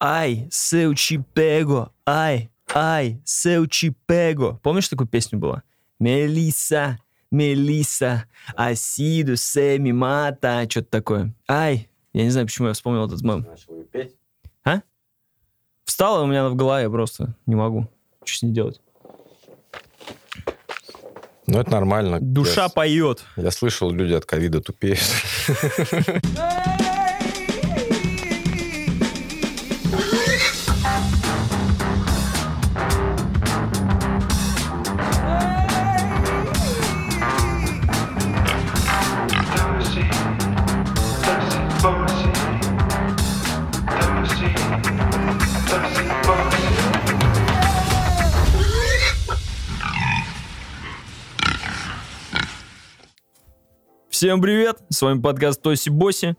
Ай, te pego, ай, ай, te pego. Помнишь, такую песню была? Мелиса, Мелиса, Асиду, Семи, Мата, что-то такое. Ай, я не знаю, почему я вспомнил этот мем. Начал петь. Встала у меня в голове просто. Не могу. Что с ней делать? Ну, это нормально. Душа Я, поет. я слышал, люди от ковида тупеют. Всем привет! С вами подкаст Тоси Боси.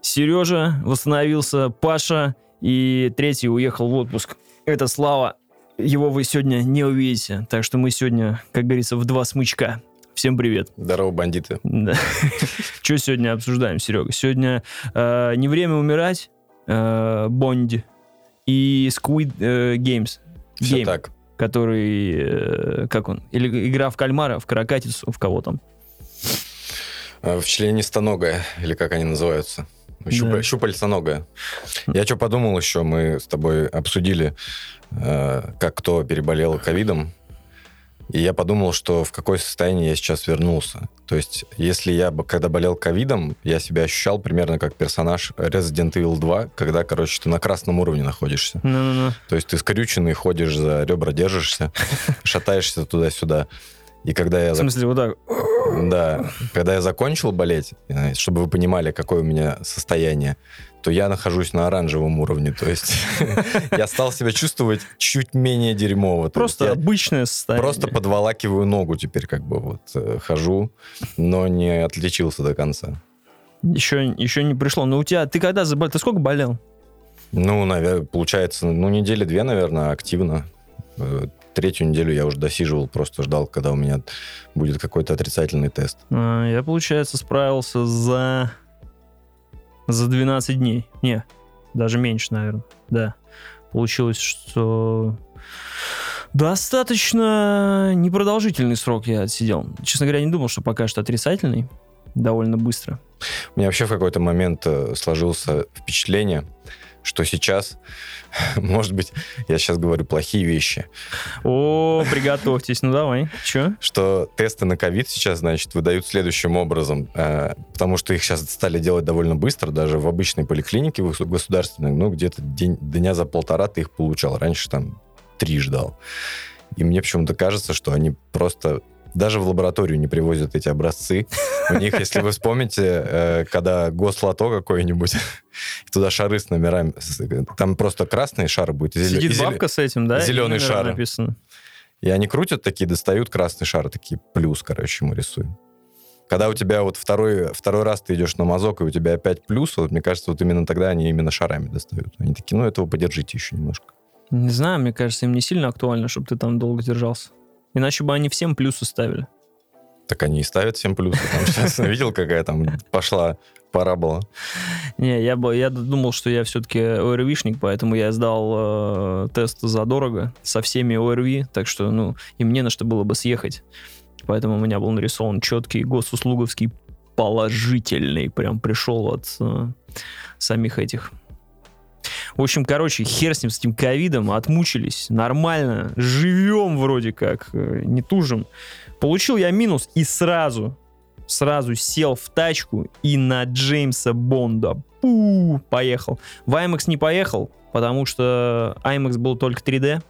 Сережа восстановился, Паша и третий уехал в отпуск. Это Слава. Его вы сегодня не увидите. Так что мы сегодня, как говорится, в два смычка. Всем привет. Здорово, бандиты. Да. Что сегодня обсуждаем, Серега? Сегодня э, не время умирать, э, Бонди и Squid э, Games. Все Game, так. который, э, как он, или игра в кальмара, в каракатицу, в кого там. А, В членистоногая, или как они называются. Щупа- Да. Щупальцоногая. Я что подумал еще, мы с тобой обсудили, э, как кто переболел ковидом. И я подумал, что в какое состояние я сейчас вернулся. То есть, если я, бы- когда болел ковидом, я себя ощущал примерно как персонаж Resident Evil 2, когда, короче, ты на красном уровне находишься. Ну-ну-ну. То есть ты скрюченный, ходишь за ребра, держишься, шатаешься туда-сюда. И когда я... В смысле, вот так. Да, когда я закончил болеть, э, чтобы вы понимали, какое у меня состояние, то я нахожусь на оранжевом уровне. То есть я стал себя чувствовать чуть менее дерьмово. То Просто обычное состояние. просто подволакиваю ногу теперь, как бы вот э, хожу, но не отличился до конца. Еще, еще не пришло. Но у тебя, ты когда заболел? Ты сколько болел? Ну, наверное, получается, ну, недели две, наверное, активно. Э, Третью неделю я уже досиживал, просто ждал, когда у меня будет какой-то отрицательный тест. А, Я, получается, справился за... За 12 дней. Не, даже меньше, наверное. Да. Получилось, что... Достаточно непродолжительный срок я отсидел. Честно говоря, не думал, что покажет отрицательный. Довольно быстро. У меня вообще в какой-то момент э, сложился впечатление, что сейчас, может быть, я сейчас говорю плохие вещи, О, приготовьтесь. Ну давай. Че? что тесты на ковид сейчас, значит, выдают следующим образом, э, потому что их сейчас стали делать довольно быстро, даже в обычной поликлинике государственной, ну, где-то день, дня за полтора ты их получал. Раньше там три ждал. И мне почему-то кажется, что они просто даже в лабораторию не привозят эти образцы. У них, если вы вспомните, э, когда гослото какое-нибудь, туда шары с номерами, там просто красные шары будет. Сидит бабка с этим, да? зеленый шар. написано. И они крутят такие, достают красный шар, такие плюс, короче, ему рисуем. Когда у тебя вот второй, второй раз ты идешь на мазок, и у тебя опять плюс, вот мне кажется, вот именно тогда они именно шарами достают. Они такие, ну, этого подержите еще немножко. Не знаю, мне кажется, им не сильно актуально, чтобы ты там долго держался. Иначе бы они всем плюсы ставили. Так они и ставят всем плюсы. Там сейчас видел, какая там пошла парабола. Не, я, бы, я думал, что я все-таки ОРВишник, поэтому я сдал э, тест задорого со всеми ОРВИ, так что, ну, и мне на что было бы съехать. Поэтому у меня был нарисован четкий госуслуговский положительный. Прям пришел от э, самих этих. В общем, короче, хер с ним, с этим ковидом, отмучились, нормально, живем вроде как, э, не тужим. Получил я минус и сразу, сразу сел в тачку и на Джеймса Бонда. Пу, поехал. В IMAX не поехал, потому что IMAX был только 3D.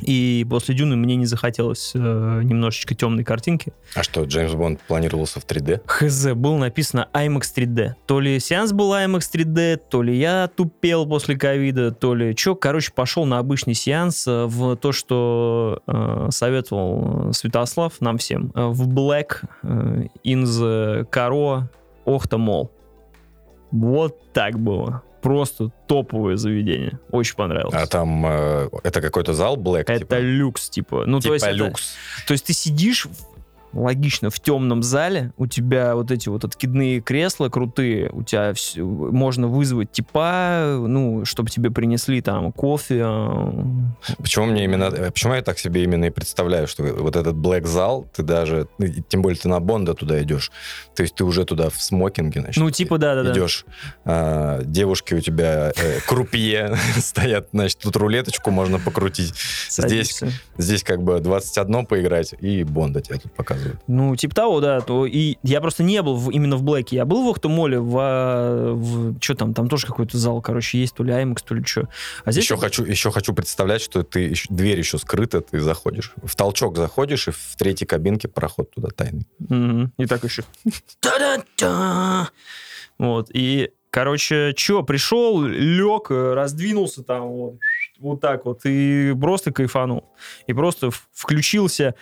И после Дюны мне не захотелось э, немножечко темной картинки. А что, Джеймс Бонд планировался в 3D? Хз, было написано IMAX 3D. То ли сеанс был IMAX 3D, то ли я тупел после ковида, то ли что. Короче, пошел на обычный сеанс э, в то, что э, советовал Святослав нам всем. э, в Black, э, in the Caro, Охта Мол. Вот так было. Просто топовое заведение. Очень понравилось. А там э, это какой-то зал Black? это типа? люкс, типа. Ну, то Типа есть это- люкс. то есть ты сидишь логично, в темном зале у тебя вот эти вот откидные кресла крутые, у тебя вс- можно вызвать типа, ну, чтобы тебе принесли там кофе. э, Почему мне именно, э, почему я так себе именно и представляю, что вот этот Black зал, ты даже, ну, тем более ты на Бонда туда идешь, то есть ты уже туда в смокинге, значит, Ну, типа, да-да-да. идешь, а, девушки у тебя э, крупье стоят, значит, тут рулеточку можно покрутить, здесь, здесь как бы 21 поиграть, и Бонда тебе тут показывают. Ну, типа того, да. То и я просто не был в- именно в Блэке. Я был в Охтумоле, в, в что там, там тоже какой-то зал, короче, есть, то ли IMAX, то ли что. А здесь Еще хочу, еще хочу представлять, что ты еще- дверь еще скрыта, ты заходишь. В толчок заходишь, и в третьей кабинке проход туда тайный. Мгм. И так еще. Вот, и, короче, что, пришел, лег, раздвинулся там вот, вот так вот, и просто кайфанул. И просто включился.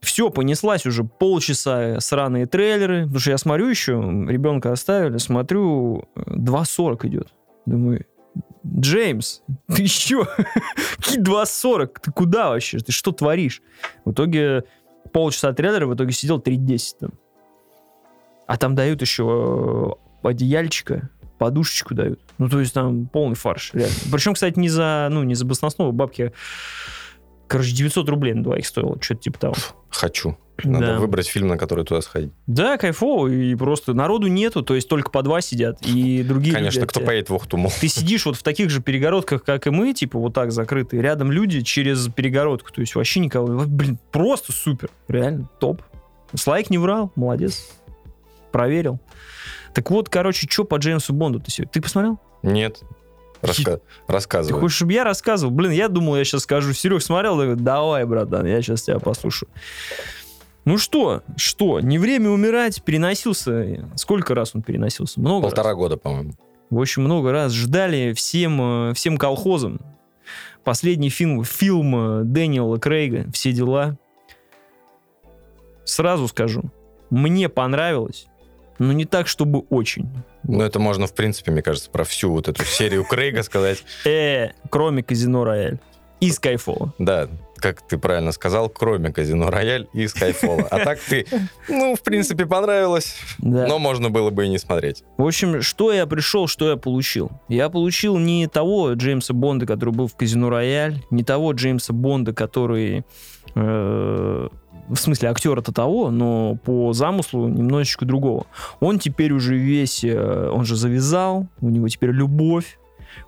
Все, понеслась уже полчаса сраные трейлеры. Потому что я смотрю еще, ребенка оставили, смотрю, э, 2.40 идет. Думаю, Джеймс, ты еще? Какие 2.40? Ты куда вообще? Ты что творишь? В итоге полчаса трейлера, в итоге сидел 3.10 там. А там дают еще э, одеяльчика, подушечку дают. Ну, то есть там полный фарш, реально. Причем, кстати, не за, ну, не за баснословие бабки. Короче, 900 рублей на двоих стоило, что-то типа того. Хочу. Надо Да. выбрать фильм, на который туда сходить. Да, кайфово, и просто народу нету, то есть только по два сидят, и другие Конечно, люди кто от- поедет в Ухтуму? Ты сидишь вот в таких же перегородках, как и мы, типа вот так закрытые, рядом люди через перегородку, то есть вообще никого. Блин, просто супер, реально, топ. Слайк не врал, молодец. Проверил. Так вот, короче, что по Джеймсу Бонду ты сегодня? Ты посмотрел? Нет. Раска- Ты Рассказывай. хочешь, чтобы я рассказывал? Блин, я думал, я сейчас скажу. Серег смотрел? Давай, братан, я сейчас тебя послушаю. Ну что, что, не время умирать, переносился. Сколько раз он переносился? Много раз. Полтора года, по-моему. В общем, много раз ждали всем, э, всем колхозам. Последний фильм, фильм э, Дэниела Крейга «Все дела». Сразу скажу, мне понравилось, но не так, чтобы очень. Ну, это можно, в принципе, мне кажется, про всю вот эту серию Крейга сказать. Э, кроме «Казино Рояль» и «Скайфола». Да, как ты правильно сказал, кроме Казино Рояль и Скайфола. А так ты, ну, в принципе, понравилось, Да. но можно было бы и не смотреть. В общем, что я пришел, что я получил? Я получил не того Джеймса Бонда, который был в «Казино Рояль», не того Джеймса Бонда, который... э, в смысле, актера-то того, но по замыслу немножечко другого. Он теперь уже весь... э, он же завязал, у него теперь любовь,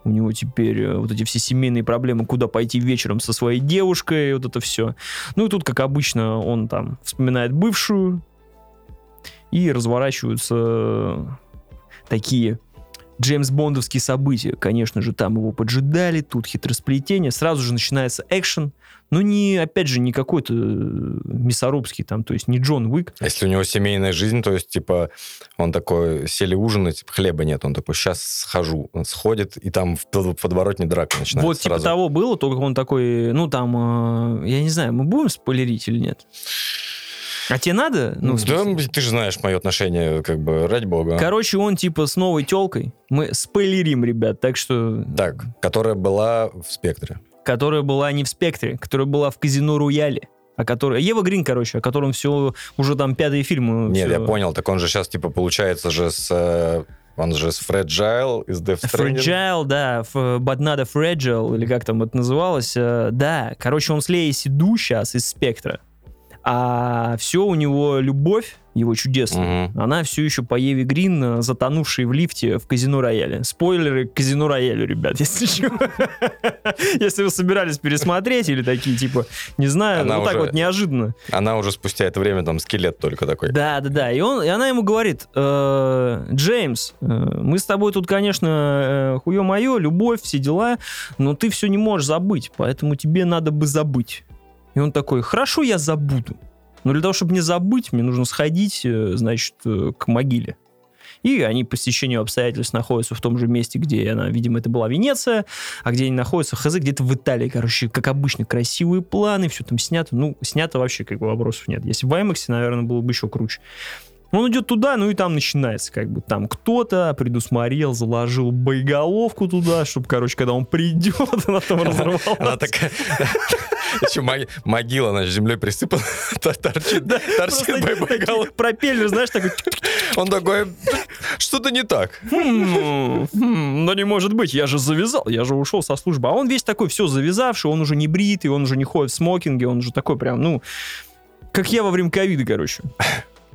у него теперь э, вот эти все семейные проблемы, куда пойти вечером со своей девушкой, вот это все. Ну и тут, как обычно, он там вспоминает бывшую, и разворачиваются такие Джеймс Бондовские события. Конечно же, там его поджидали, тут хитросплетение, сразу же начинается экшен, но не, опять же, не какой-то э, мясорубский там, то есть не Джон Уик. А Если у него семейная жизнь, то есть, типа, он такой, сели ужинать, хлеба нет, он такой, сейчас схожу. Он сходит, и там в под- подворотне драка начинается вот типа сразу. того было, только он такой, ну там, э, я не знаю, мы будем спойлерить или нет? А тебе надо? Ну, да, ты же знаешь мое отношение, как бы, ради бога. Короче, он типа с новой телкой. Мы спойлерим, ребят, так что Так, которая была в спектре. которая была не в спектре, которая была в казино Рояле. А которая... Ева Грин, короче, о котором все уже там пятый фильм. Нет, всё. я понял, так он же сейчас, типа, получается же с... э, Он же с Fragile из Death Stranding. Fragile, да, but not a fragile, или как там это называлось. э, Да, короче, он с Леей Сиду сейчас из спектра. А все у него любовь, его чудесная, Мгм. она все еще по Еве Грин, э, затонувшей в лифте в казино Рояле. Спойлеры к казино Роялю, ребят, если что. Если вы собирались пересмотреть или такие, типа, не знаю, Она ну так вот неожиданно. Она уже спустя это время там скелет только такой. Да, да, да. И, он, и она ему говорит, «Э, Джеймс, э, мы с тобой тут, конечно, э, хуе-мое, любовь, все дела, но ты все не можешь забыть, поэтому тебе надо бы забыть. И он такой, хорошо, я забуду. Но для того, чтобы не забыть, мне нужно сходить, э, значит, э, к могиле. И они по стечению обстоятельств находятся в том же месте, где она, видимо, это была Венеция, а где они находятся, хз, где-то в Италии, короче, как обычно, красивые планы, все там снято. Ну, снято вообще, как бы, вопросов нет. Если в IMAX, наверное, было бы еще круче. Он идет туда, ну и там начинается, как бы, там кто-то предусмотрел, заложил боеголовку туда, чтобы, короче, когда он придет, она там разорвалась. Она такая... Еще моги- могила, она землей присыпана, тор- торчит, торчит боеголовка. пропеллер, знаешь, такой... Он такой, что-то не так. «Хм, хм, Ну не может быть, я же завязал, я же ушел со службы. А он весь такой все завязавший, он уже не бритый, он уже не ходит в смокинге, он уже такой прям, ну, как я во время ковида, короче.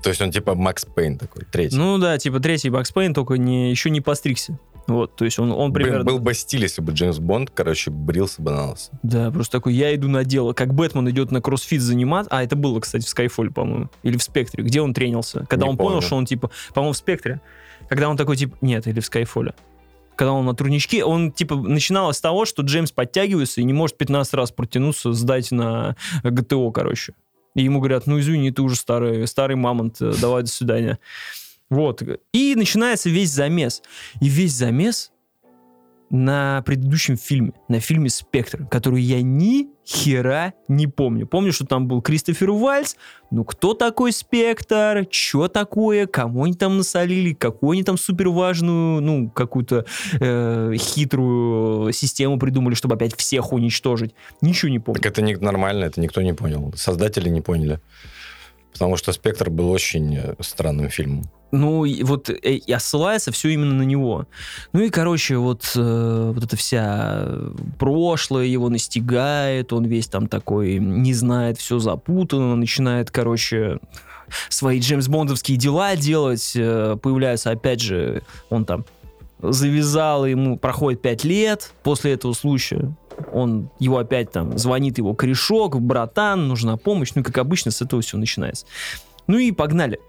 То есть он типа Макс Пейн такой, третий. Ну да, типа третий Бакс Пейн, только не, еще не постригся. Вот, то есть он, он Блин, примерно... был бы стиль, если бы Джеймс Бонд, короче, брился бы на лысо. Да, просто такой, я иду на дело. Как Бэтмен идет на кроссфит заниматься. А, это было, кстати, в Скайфоле, по-моему. Или в Спектре. Где он тренился? Когда Не он понял, помню. что он, типа, по-моему, в Спектре. Когда он такой, типа, нет, или в Скайфоле. Когда он на турничке, он, типа, начиналось с того, что Джеймс подтягивается и не может 15 раз протянуться, сдать на ГТО, короче. И ему говорят, ну, извини, ты уже старый, старый мамонт, э, давай, до свидания. Вот. И начинается весь замес. И весь замес на предыдущем фильме, на фильме «Спектр», который я ни хера не помню. Помню, что там был Кристофер Вальц, ну кто такой Спектр, что такое, кому они там насолили, какую они там супер важную, ну, какую-то э, хитрую систему придумали, чтобы опять всех уничтожить. Ничего не помню. Так это не нормально, это никто не понял. Создатели не поняли. Потому что «Спектр» был очень э, странным фильмом. Ну, и вот э, и осылается все именно на него. Ну и, короче, вот, э, вот эта вся э, прошлое его настигает, он весь там такой не знает, все запутано, начинает, короче, свои Джеймс Бондовские дела делать. э, Появляются, опять же, он там завязал, ему проходит 5 лет после этого случая. Он его опять там звонит его корешок, братан, нужна помощь. Ну, как обычно, с этого все начинается. Ну и погнали.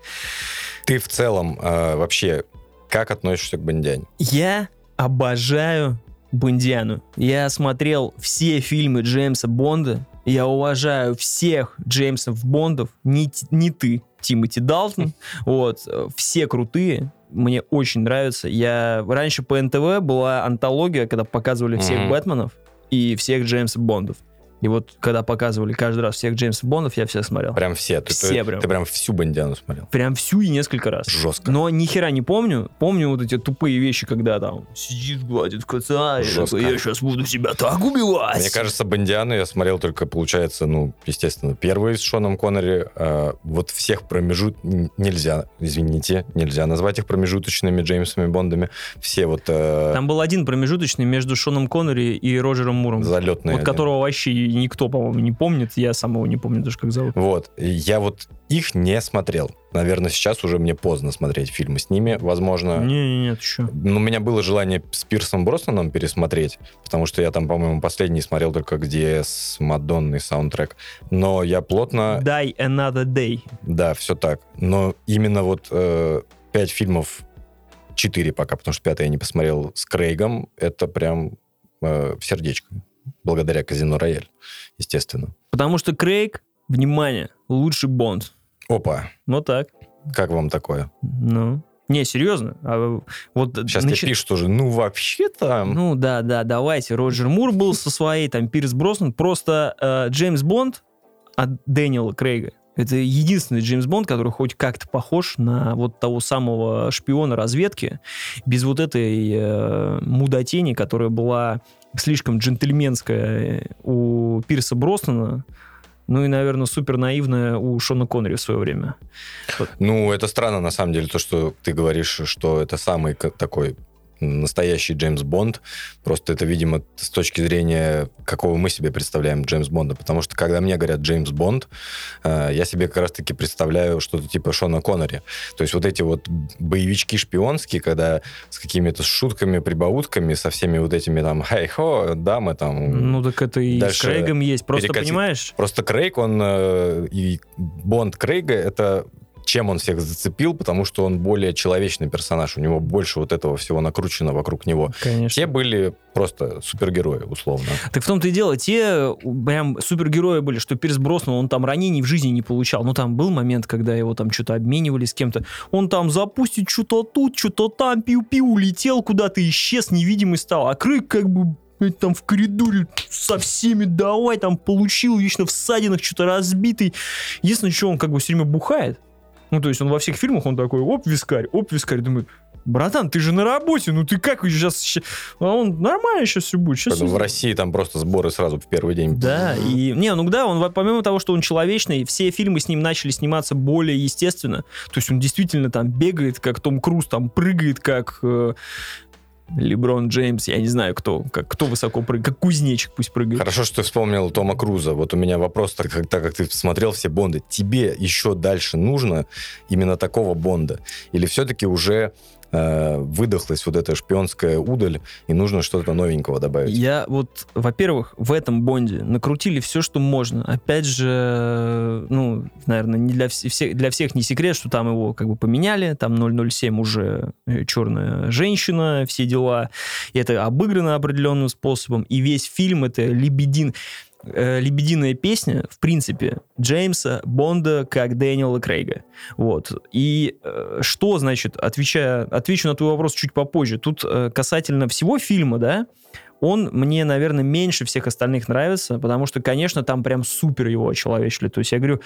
Ты в целом э, вообще как относишься к Бондиане? Я обожаю Бондиану. Я смотрел все фильмы Джеймса Бонда. Я уважаю всех Джеймсов Бондов. Не, не ты, Тимоти Далтон. Вот. Все крутые. Мне очень нравится. Я... Раньше по НТВ была антология, когда показывали всех Мгм. Бэтменов и всех Джеймса Бондов. И вот когда показывали каждый раз всех Джеймса Бондов, я всех смотрел. Прям все. Ты, Все ты, прям. ты прям всю Бондиану смотрел. Прям всю и несколько раз. Жестко. Но ни хера не помню. Помню вот эти тупые вещи, когда там сидит, гладит кота, и такой, я сейчас буду себя так убивать. Мне кажется, Бондиану я смотрел только, получается, ну, естественно, первый с Шоном Коннери. А, вот всех промежут... Нельзя, извините, нельзя назвать их промежуточными Джеймсами Бондами. Все вот э, Там был один промежуточный между Шоном Коннери и Роджером Муром. залетные. вот они. которого вообще никто, по-моему, не помнит. Я самого не помню даже, как зовут. Вот. Я вот их не смотрел. Наверное, сейчас уже мне поздно смотреть фильмы с ними. Возможно, Не-не-не, еще. Ну, у меня было желание с Пирсом Броснаном пересмотреть, потому что я там, по-моему, последний смотрел только где с Мадонной саундтрек. Но я плотно... Die Another Day. Да, все так. Но именно вот э, пять фильмов, четыре пока, потому что пятый я не посмотрел с Крейгом, это прям э, сердечко. Благодаря Казино Рояль, естественно. Потому что Крейг, внимание, лучший Бонд. Опа, Вот так. как вам такое? Ну. Не, серьезно. А вот Сейчас начи- тебе пишут уже, ну, вообще-то... Ну да, да, давайте. Роджер Мур был со своей, там Пирс Броснан. Просто э, Джеймс Бонд от Дэниела Крейга. Это единственный Джеймс Бонд, который хоть как-то похож на вот того самого шпиона разведки, без вот этой э, мудотени, которая была слишком джентльменская у Пирса Броснана, ну и, наверное, супер наивная у Шона Коннери в свое время. Ну, это странно, на самом деле, то, что ты говоришь, что это самый такой настоящий Джеймс Бонд. Просто это, видимо, с точки зрения, какого мы себе представляем Джеймс Бонда. Потому что, когда мне говорят Джеймс Бонд, э, я себе как раз-таки представляю что-то типа Шона Коннери. То есть вот эти вот боевички шпионские, когда с какими-то шутками, прибаутками, со всеми вот этими там «Хей-хо, дамы там...» Ну так это и с Крейгом есть. Просто перекатить. понимаешь, Просто Крейг, он э, и Бонд Крейга, это чем он всех зацепил, потому что он более человечный персонаж, у него больше вот этого всего накручено вокруг него. конечно. Все были просто супергерои, условно. Так в том-то и дело, те прям супергерои были, что Пирс Броснан, он там ранений в жизни не получал. Ну, там был момент, когда его там что-то обменивали с кем-то. Он там запустит что-то тут, что-то там, пиу-пиу, улетел куда-то, исчез, невидимый стал. А Крык как бы там в коридоре со всеми давай, там получил, вечно в ссадинах, что-то разбитый. Единственное, что он как бы все время бухает. Ну, то есть он во всех фильмах, он такой, оп, вискарь, оп, вискарь. Думаю, братан, ты же на работе, ну ты как сейчас... А он нормально сейчас все будет. Сейчас Поэтому в России там просто сборы сразу в первый день. Да, и... Не, ну да, он помимо того, что он человечный, все фильмы с ним начали сниматься более естественно. То есть он действительно там бегает, как Том Круз, там прыгает, как... э, Леброн Джеймс, я не знаю, кто, как, кто высоко прыгает, как кузнечик пусть прыгает. Хорошо, что ты вспомнил Тома Круза. Вот у меня вопрос, так как, так как ты смотрел все Бонды, тебе еще дальше нужно именно такого Бонда? Или все-таки уже э, выдохлась вот эта шпионская удаль, и нужно что-то новенького добавить? Я вот, во-первых, в этом Бонде накрутили все, что можно. Опять же, ну, наверное, не для, вс- всех, для всех не секрет, что там его как бы поменяли, там 007 уже э, черная женщина, все дела. И это обыграно определенным способом. И весь фильм это лебедин э, лебединая песня, в принципе, Джеймса Бонда как Дэниела Крейга. Вот. И э, что, значит, отвечая, отвечу на твой вопрос чуть попозже. Тут э, касательно всего фильма, да, он мне, наверное, меньше всех остальных нравится, потому что, конечно, там прям супер его очеловечили. То есть я говорю,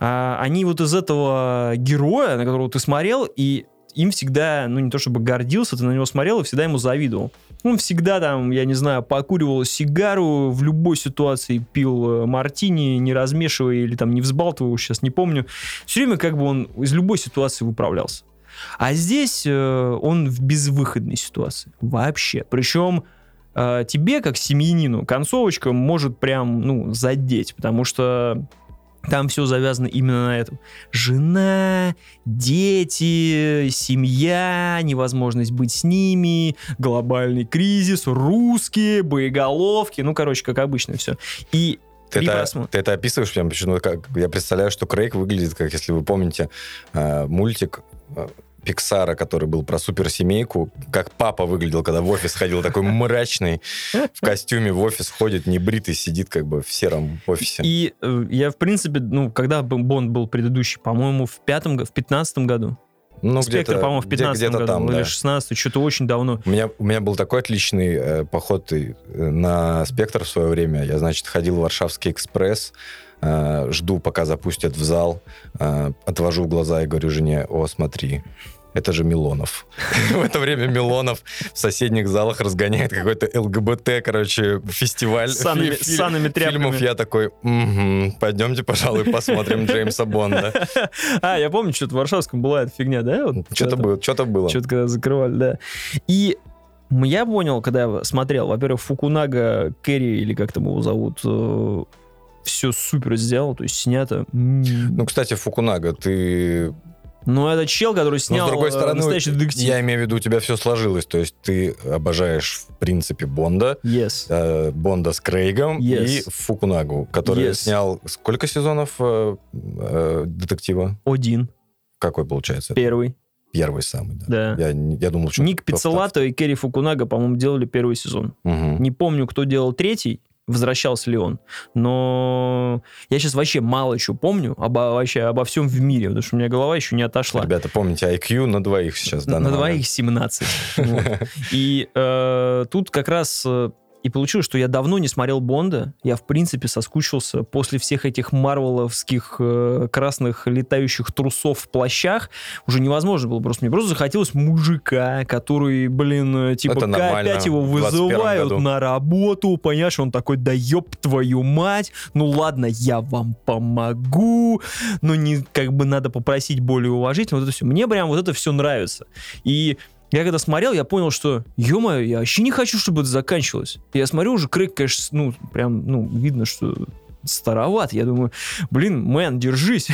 а, они вот из этого героя, на которого ты смотрел, и им всегда, ну не то чтобы гордился, ты на него смотрел и всегда ему завидовал. Он всегда там, я не знаю, покуривал сигару, в любой ситуации пил э, мартини, не размешивая или там не взбалтывая, сейчас не помню. Все время как бы он из любой ситуации выправлялся. А здесь э, он в безвыходной ситуации. Вообще. Причем э, тебе, как семьянину, концовочка может прям, ну, задеть, потому что там все завязано именно на этом. Жена, дети, семья, невозможность быть с ними, глобальный кризис, русские, боеголовки, ну, короче, как обычно все. И Ты это, ты это описываешь прям почему как я представляю, что Крейг выглядит, как если вы помните э, мультик э, Пиксара, который был про суперсемейку, как папа выглядел, когда в офис ходил, такой мрачный, в костюме в офис ходит, небритый, сидит как бы в сером офисе. И э, я, в принципе, ну, когда Бонд был предыдущий, по-моему, в пятом, в пятнадцатом году. ну, Спектр, по-моему, в где- 15 где-то году. там, или да. 16 что-то очень давно. У меня, у меня был такой отличный э, поход э, на «Спектр» в свое время. Я, значит, ходил в Варшавский экспресс, э, жду, пока запустят в зал, э, отвожу глаза и говорю жене, о, смотри, это же Милонов. В это время Милонов в соседних залах разгоняет какой-то ЛГБТ, короче, фестиваль С санными- фи- с санными тряпками. фильмов. Я такой, «Мгм, пойдемте, пожалуй, посмотрим Джеймса Бонда. А, я помню, что-то в Варшавском была эта фигня, да? Вот Что-то было, что-то было. Что-то когда закрывали, да. И я понял, когда я смотрел, во-первых, Фукунага Керри, или как там его зовут, все супер сделал, то есть снято. Ну, кстати, Фукунага, ты Ну, это чел, который Но, снял с другой э, стороны, настоящий детектив. я имею в виду, у тебя все сложилось. То есть ты обожаешь, в принципе, Бонда, Yes. э, Бонда с Крейгом Yes. и Фукунагу, который Yes. снял сколько сезонов э, э, детектива? Один, Какой получается? первый, Первый самый, да. да. Я, я думал, что... Ник Пиццелато и Керри Фукунага, по-моему, делали первый сезон. Мгм. Не помню, кто делал третий, возвращался ли он. Но я сейчас вообще мало чего помню обо, вообще обо всем в мире, потому что у меня голова еще не отошла. Ребята, помните, IQ на двоих сейчас. На двоих момент. 17. Вот. И э, тут как раз э, и получилось, что я давно не смотрел Бонда. Я, в принципе, соскучился после всех этих марвеловских э, красных летающих трусов в плащах. Уже невозможно было просто. Мне просто захотелось мужика, который, блин, э, типа, опять его в 21 вызывают году. на работу, понимаешь? Он такой, да ёб твою мать, ну ладно, я вам помогу, но не, как бы надо попросить более уважительно. Вот это все. Мне прям вот это все нравится. И я когда смотрел, я понял, что, ё я вообще не хочу, чтобы это заканчивалось. Я смотрю, уже Крейг, конечно, ну, прям, ну, видно, что староват. Я думаю, блин, мэн, держись.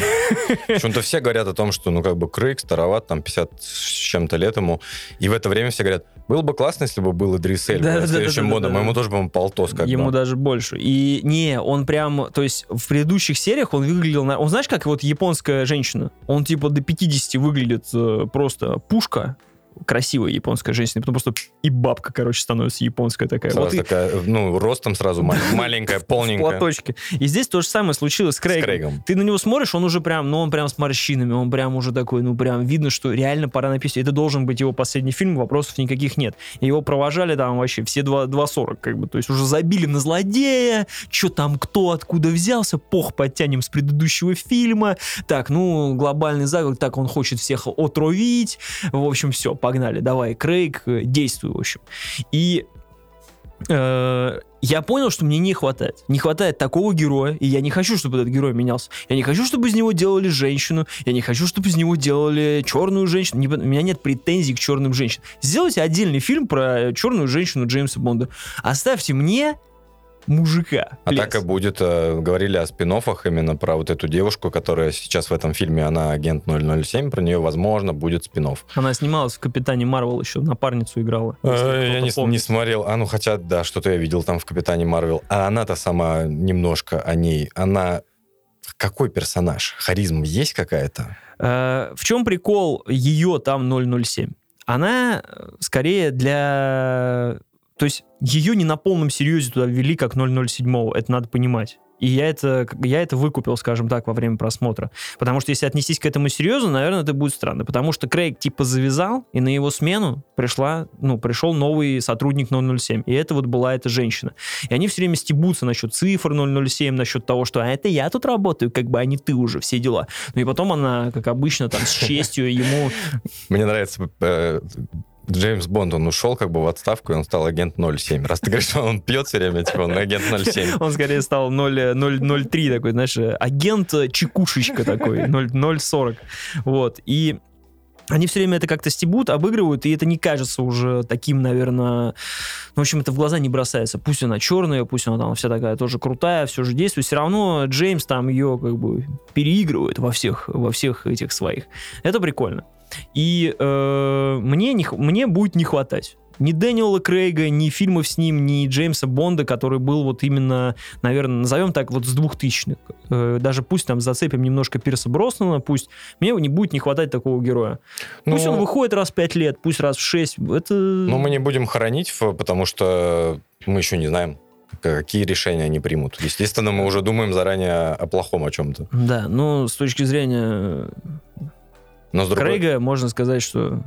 Почему-то все говорят о том, что, ну, как бы, Крейг староват, там, 50 с чем-то лет ему. И в это время все говорят, было бы классно, если бы был Идрис Эльба Да-да-да-да-да-да. следующим модом. Ему тоже, по-моему, полтос как Ему бы. даже больше. И не, он прям, то есть в предыдущих сериях он выглядел, на- он знаешь, как вот японская женщина? Он типа до 50 выглядит э, просто пушка, красивая японская женщина, потом просто и бабка, короче, становится японская такая. Сразу Вот и- такая, ну, ростом сразу ма- маленькая, в полненькая. платочке. И здесь то же самое случилось с С Крейгом. Крейгом. Ты на него смотришь, он уже прям, ну, он прям с морщинами, он прям уже такой, ну, прям видно, что реально пора написать. Это должен быть его последний фильм, вопросов никаких нет. И Его провожали там вообще все 2 2.40, как бы, то есть уже забили на злодея, что там, кто, откуда взялся, пох, подтянем с предыдущего фильма, так, ну, глобальный заговор, так, он хочет всех отрувить, в общем, все, погнали, давай, Крейг, э, действуй, в общем. И э, я понял, что мне не хватает. Не хватает такого героя, и я не хочу, чтобы этот герой менялся. Я не хочу, чтобы из него делали женщину, я не хочу, чтобы из него делали черную женщину. Не у меня нет претензий к черным женщинам. Сделайте отдельный фильм про черную женщину Джеймса Бонда. Оставьте мне мужика. А Плес. так и будет. э, Говорили о спин именно про вот эту девушку, которая сейчас в этом фильме, она агент 007, про нее, возможно, будет спин Она снималась в «Капитане Марвел» еще, напарницу играла. Э, Я не, помнит. не смотрел. А ну хотя, да, что-то я видел там в Капитане Марвел. А она-то сама немножко о ней. Она какой персонаж? Харизма есть какая-то? Э, В чем прикол ее там 007? Она скорее для... То есть ее не на полном серьезе туда ввели как 007, это надо понимать. И я это, я это выкупил, скажем так, во время просмотра. Потому что если отнестись к этому серьезно, наверное, это будет странно. Потому что Крейг типа завязал, и на его смену пришла, ну, пришел новый сотрудник 007. И это вот была эта женщина. И они все время стебутся насчет цифр 007, насчет того, что а это я тут работаю, как бы, а не ты уже, все дела. Ну и потом она, как обычно, там с честью ему... Мне нравится э, Джеймс Бонд, он ушел как бы в отставку, и он стал агент 07. Раз ты говоришь, что он пьет все время, типа он агент 07. Он скорее стал 0, 0, 0,3 такой, знаешь, агент э, чекушечка такой, 0, 0,40. Вот. И они все время это как-то стебут, обыгрывают, и это не кажется уже таким, наверное... Ну, в общем, это в глаза не бросается. Пусть она черная, пусть она там вся такая тоже крутая, все же действует. Все равно Джеймс там ее как бы переигрывает во всех, во всех этих своих. Это прикольно. И э, мне, не, мне будет не хватать. Ни Дэниела Крейга, ни фильмов с ним, ни Джеймса Бонда, который был вот именно, наверное, назовем так, вот с двухтысячных. Э, даже пусть там зацепим немножко Пирса Броснана, пусть мне не будет не хватать такого героя. Пусть Ну, он выходит раз в пять лет, пусть раз в шесть. Это... Но мы не будем хоронить, потому что мы еще не знаем, какие решения они примут. Естественно, мы уже думаем заранее о плохом о чем-то. Да, ну, с точки зрения Но с другой... Крейга, можно сказать, что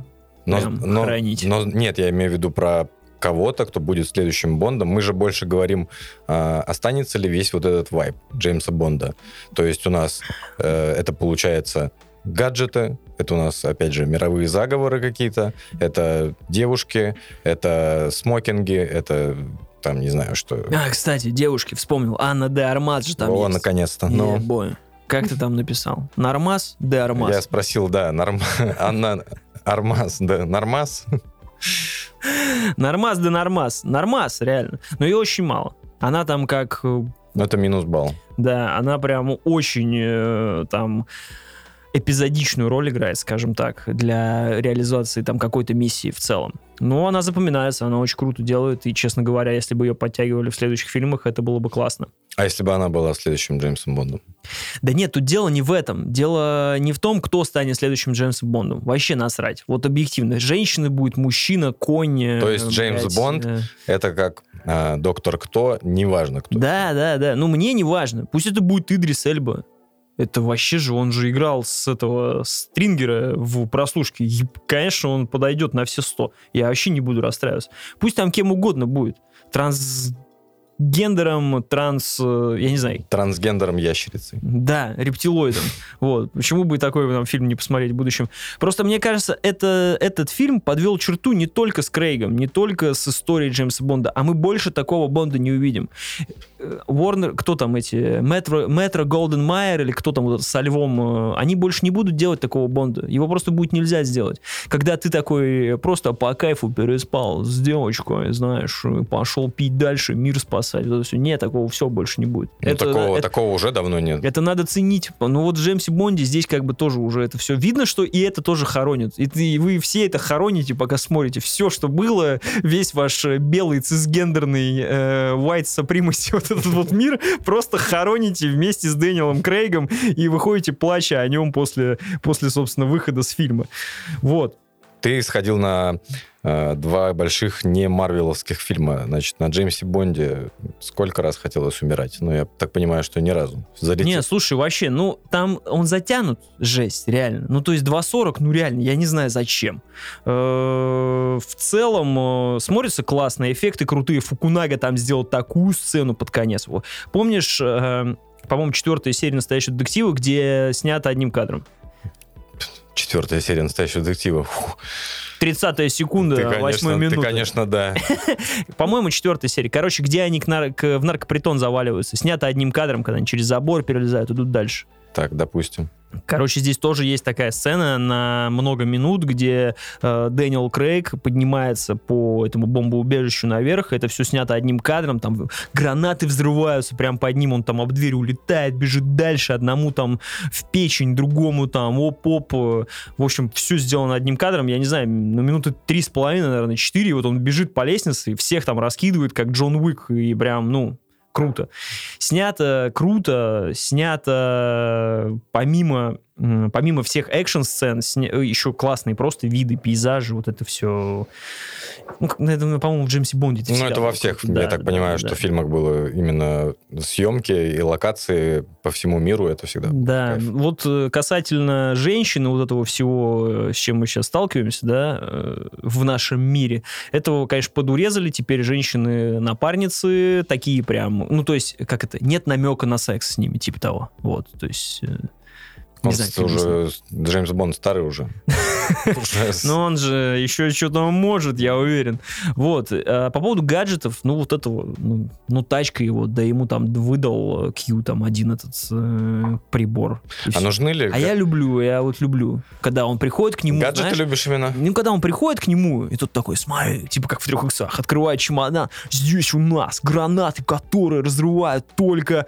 но, но- хоронить. но нет, я имею в виду про кого-то, кто будет следующим Бондом. Мы же больше говорим, а, останется ли весь вот этот вайб Джеймса Бонда. То есть у нас э, это получается гаджеты, это у нас, опять же, мировые заговоры какие-то, это девушки, это смокинги, это там, не знаю, что... А, кстати, девушки, вспомнил, Анна де Армаз же там О, наконец-то. Ну, Ебой. Как ты там написал? Нормас де Армаз. я спросил, да, норм... Анна Армаз, да, Нормаз. Нормас да Нормас. Нормас, реально. Но ее очень мало. Она там как... э, Ну, это минус балл. Да, она прям очень э, там эпизодичную роль играет, скажем так, для реализации там какой-то миссии в целом. Но она запоминается, она очень круто делает, и, честно говоря, если бы ее подтягивали в следующих фильмах, это было бы классно. А если бы она была следующим Джеймсом Бондом? Да нет, тут дело не в этом. Дело не в том, кто станет следующим Джеймсом Бондом. Вообще насрать. Вот объективно. Женщина будет, мужчина, конь. э, То есть Джеймс блядь, Бонд э, Это как а, доктор кто, неважно кто. Да, да, да. Ну, мне не важно. Пусть это будет Идрис Эльба. Это вообще же, он же играл с этого Стрингера в прослушке. И, конечно, он подойдет на все сто. Я вообще не буду расстраиваться. Пусть там кем угодно будет. Трансгендером, транс... э, Я не знаю, Трансгендером ящерицы. Да, рептилоидом. Вот. Почему бы такой нам фильм не посмотреть в будущем? Просто мне кажется, это, этот фильм подвел черту не только с Крейгом, не только с историей Джеймса Бонда, а мы больше такого Бонда не увидим. Warner, кто там эти, Метро, Метро Голден Майер или кто там вот со львом, э, они больше не будут делать такого Бонда. Его просто будет нельзя сделать. Когда ты такой просто по кайфу переспал с девочкой, знаешь, пошел пить дальше, мир спасать, вот все. Нет, такого все больше не будет. Ну, Это- такого, это- такого уже давно нет. это надо ценить. Ну вот в Джеймсе Бонде здесь как бы тоже уже это все видно, что и это тоже хоронит. И, ты- и вы все это хороните, пока смотрите. Все, что было, весь ваш э, белый цисгендерный э, white supremacy, вот этот вот мир, просто хороните вместе с Дэниелом Крейгом и выходите плача о нем после, после собственно, выхода с фильма. Вот. Ты сходил на два больших не марвеловских фильма. Значит, на Джеймсе Бонде сколько раз хотелось умирать? Ну, я так понимаю, что ни разу. Залетел. Не, слушай, вообще, ну, там он затянут, жесть, реально. Ну, то есть 2.40, ну, реально, я не знаю зачем. Э, В целом, э, смотрится классно, эффекты крутые. Фукунага там сделал такую сцену под конец. Помнишь, э, по-моему, четвертая серия «Настоящего детектива», где снято одним кадром? Четвертая серия «Настоящего детектива». Фух. 30 секунда, Ты, 8 конечно, ты, минуты. конечно, да. По-моему, четвертая серия. Короче, где они к нар- к- в наркопритон заваливаются. Снято одним кадром, когда они через забор перелезают, идут дальше. Так, допустим. Короче, здесь тоже есть такая сцена на много минут, где э, Дэниел Крейг поднимается по этому бомбоубежищу наверх. Это все снято одним кадром. Там гранаты взрываются прям под ним. Он там об дверь улетает, бежит дальше. Одному там в печень, другому там оп-оп. В общем, все сделано одним кадром. Я не знаю, ну, минуты три с половиной, наверное, четыре. Вот он бежит по лестнице и всех там раскидывает, как Джон Уик. И прям, ну, круто. Снято круто, снято помимо, м, помимо всех экшн-сцен, сня- э, еще классные просто виды, пейзажи, вот это все. Ну, это, по-моему, в Джеймсе Бонде. Ну, всегда это во всех, круто. я Да, так да, понимаю, да. что в фильмах было именно съемки и локации по всему миру, это всегда Да, кайф. вот э, касательно женщины, вот этого всего, э, с чем мы сейчас сталкиваемся, да, в нашем мире, этого, конечно, подурезали, теперь женщины-напарницы такие прям, ну, то есть, как это, нет намека на секс с ними, типа того, вот, то есть... Он Не знаю, уже Джеймс Бонд старый уже. Но он же еще что-то может, я уверен. Вот. э, По поводу гаджетов, ну, вот этого, ну, ну, тачка его, да ему там выдал э, Q там один этот э, прибор. А нужны ли А я люблю, я вот люблю, когда он приходит к нему, гаджеты любишь именно? ну, когда он приходит к нему, и тут такой, смотри, типа как в трех иксах, открывает чемодан, здесь у нас гранаты, которые разрывают только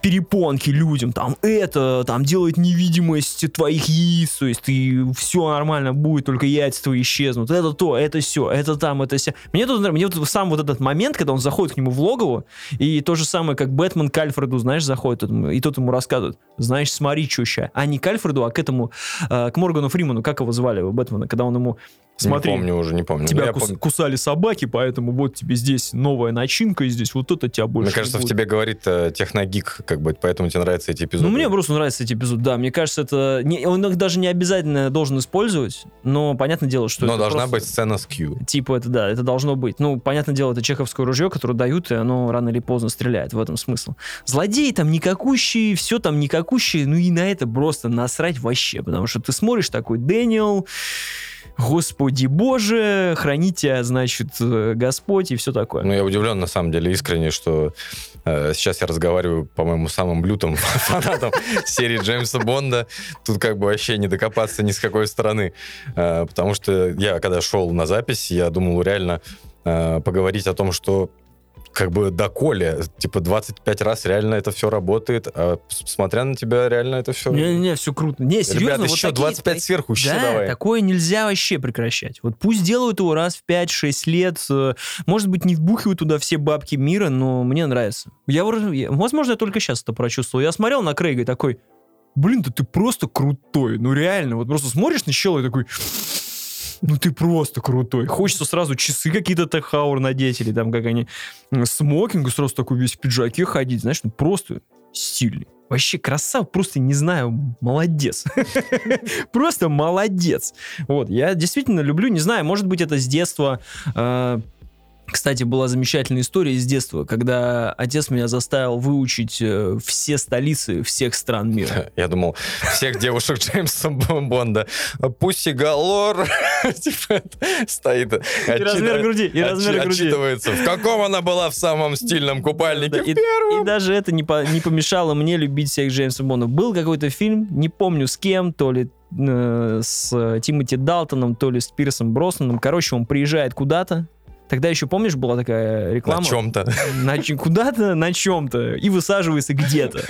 перепонки людям, там это, там делает невидимость твоих яиц, то есть ты все нормально будет, только яйца исчезнут, это то, это все, это там, это все. Мне тут, мне вот сам вот этот момент, когда он заходит к нему в логово, и то же самое, как Бэтмен к Альфреду, знаешь, заходит, и тот ему рассказывает, знаешь, смотри, что ща. А не к Альфреду, а к этому, э, к Моргану Фриману, как его звали, Бэтмена, когда он ему, смотри, Не помню уже, не помню. тебя Я кус- помню. кусали собаки, поэтому вот тебе здесь новая начинка, и здесь вот это тебя больше Мне кажется, в будет. тебе говорит э, техногик, как бы, поэтому тебе нравятся эти эпизоды. Ну, мне просто нравится эти эпизоды, да. Мне кажется, это... Не, он их даже не обязательно должен использовать, но понятное дело, что Но должна просто- быть сцена с Q. Типа это, да, это должно быть. Ну, понятное дело, это чеховское ружье, которое дают, и оно рано или поздно стреляет. В этом смысл. Злодеи там никакущие, все там никакущие, ну и на это просто насрать вообще. Потому что ты смотришь такой, Дэниел, Господи Боже, храни тебя, значит, э, Господь и все такое. Ну, я удивлен, на самом деле, искренне, что э, сейчас я разговариваю, по-моему, самым лютым фанатом серии Джеймса Бонда. Тут как бы вообще не докопаться ни с какой стороны. Э, потому что я, когда шел на запись, я думал реально э, поговорить о том, что как бы доколе, типа 25 раз реально это все работает, а смотря на тебя, реально это все... Не-не, все круто. Не, серьезно, Ребята, вот еще такие- 25 сверху, еще да, давай. такое нельзя вообще прекращать. Вот пусть делают его раз в 5-6 лет. э, Может быть, не вбухивают туда все бабки мира, но мне нравится. Я, возможно, я только сейчас это прочувствовал. Я смотрел на Крейга и такой, блин, да ты просто крутой. Ну реально, вот просто смотришь на чела и такой... Ну ты просто крутой. Хочется сразу часы какие-то Техауэр надеть, или там как они смокинг, сразу такой весь в пиджаке ходить, знаешь, ну просто стильный. Вообще красав, просто не знаю, молодец. Просто молодец. Вот, я действительно люблю, не знаю, может быть, это с детства. Э, Кстати, была замечательная история из детства, когда отец меня заставил выучить э, все столицы всех стран мира. Я думал, всех девушек Джеймса Бонда. Пусси Галор типа, стоит. И размер груди, и размер груди. Отчитывается. В каком она была в самом стильном купальнике? И, даже это не, по- не помешало мне любить всех Джеймса Бонда. Был какой-то фильм, не помню с кем, то ли э, с Тимоти Далтоном, то ли с Пирсом Броснаном. Короче, он приезжает куда-то. Тогда еще, помнишь, была такая реклама? На чем-то. на куда-то на чем-то и высаживается где-то.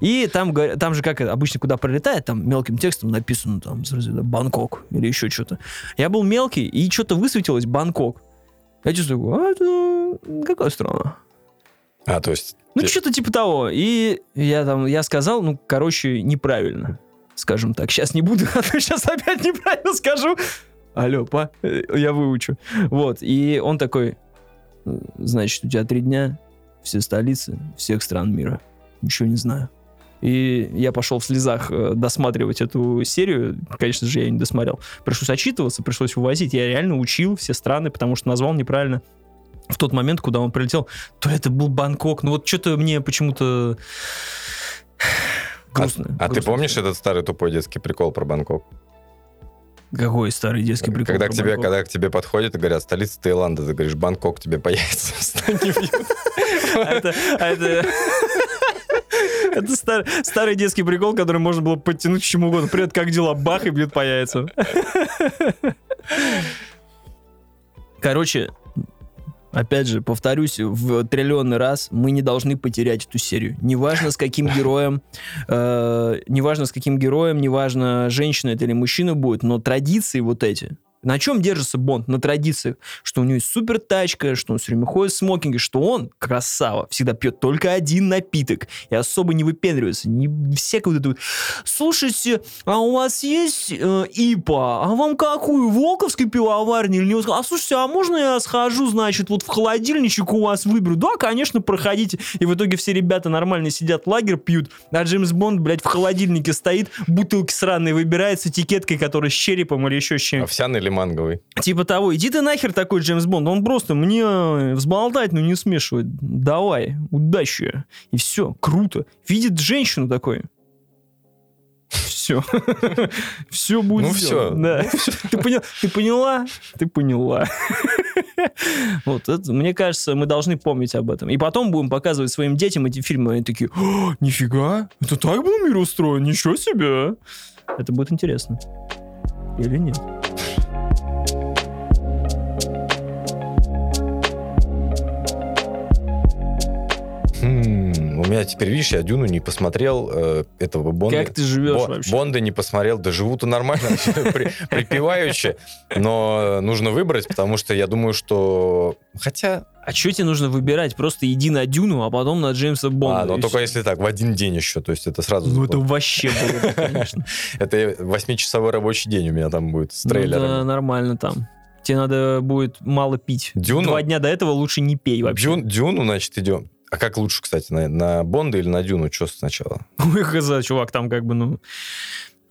И там, там же, как обычно, куда прилетает, там мелким текстом написано там сразу, да, Бангкок или еще что-то. Я был мелкий, и что-то высветилось Бангкок. Я чувствую, а это какая страна? А, то есть... Ну, те- что-то типа того. И я там, я сказал, ну, короче, неправильно. Скажем так. Сейчас не буду, а то сейчас опять неправильно скажу. Алло, па, я выучу. Вот, и он такой, «Э, значит, у тебя три дня, все столицы всех стран мира. Ничего не знаю. И я пошел в слезах э, досматривать эту серию. Конечно же, я ее не досмотрел. Пришлось отчитываться, пришлось вывозить. Я реально учил все страны, потому что назвал неправильно в тот момент, куда он прилетел. То ли это был Бангкок. Ну вот что-то мне почему-то грустно. А ты грустно. помнишь этот старый тупой детский прикол про Бангкок? Какой старый детский прикол когда, к тебе, Бангкок? когда к тебе подходят и говорят, столица Таиланда, ты говоришь, Бангкок тебе по яйцам. А это, а старый детский прикол, который можно было подтянуть к чему угодно. Привет, как дела? Бах, и бьет по яйцам. Короче, опять же, повторюсь в триллионный раз, мы не должны потерять эту серию. Неважно, с каким героем, э, неважно, с каким героем, неважно, женщина это или мужчина будет, но традиции вот эти, на чем держится Бонд? На традициях. Что у него есть супер тачка, что он все время ходит в смокинге, что он, красава, всегда пьет только один напиток и особо не выпендривается. Не всякое вот вот. Слушайте, а у вас есть э, ИПА? А вам какую? Волковской пивоварни или не? А слушайте, а можно я схожу, значит, вот в холодильничек у вас выберу? Да, конечно, проходите. И в итоге все ребята нормально сидят, лагерь пьют, а Джеймс Бонд, блядь, в холодильнике стоит, бутылки сраные выбирает с этикеткой, которая с черепом или еще с чем. Овсяный или манговый? Типа того, иди ты нахер такой Джеймс Бонд, он просто мне взболтать, но не смешивает. Давай, удачи. И все, круто. Видит женщину такой. Все. Все будет Ну всё. Да. Ты понял- ты поняла? Ты поняла. Вот, это, мне кажется, мы должны помнить об этом. И потом будем показывать своим детям эти фильмы, они такие, «О, нифига, это так был мир устроен, ничего себе. Это будет интересно. Или нет? Меня теперь, видишь, я Дюну не посмотрел, э, этого Бонда. Как ты живешь Бо- вообще? Бонда не посмотрел, да живу-то нормально, при- припеваючи, но нужно выбрать, потому что я думаю, что... Хотя... А что тебе нужно выбирать? Просто иди на Дюну, а потом на Джеймса Бонда. А, ну только если так, в один день еще, то есть это сразу... Ну, это вообще было, бы, конечно. Это восьмичасовой рабочий день у меня там будет с Ну да, трейлером. нормально там. Тебе надо будет мало пить. Дюну? Два дня до этого лучше не пей вообще. Дюн- Дюну, значит, идем. А как лучше, кстати, на, на Бонда или на Дюну? Что сначала? Ой, хз, чувак, там как бы, ну...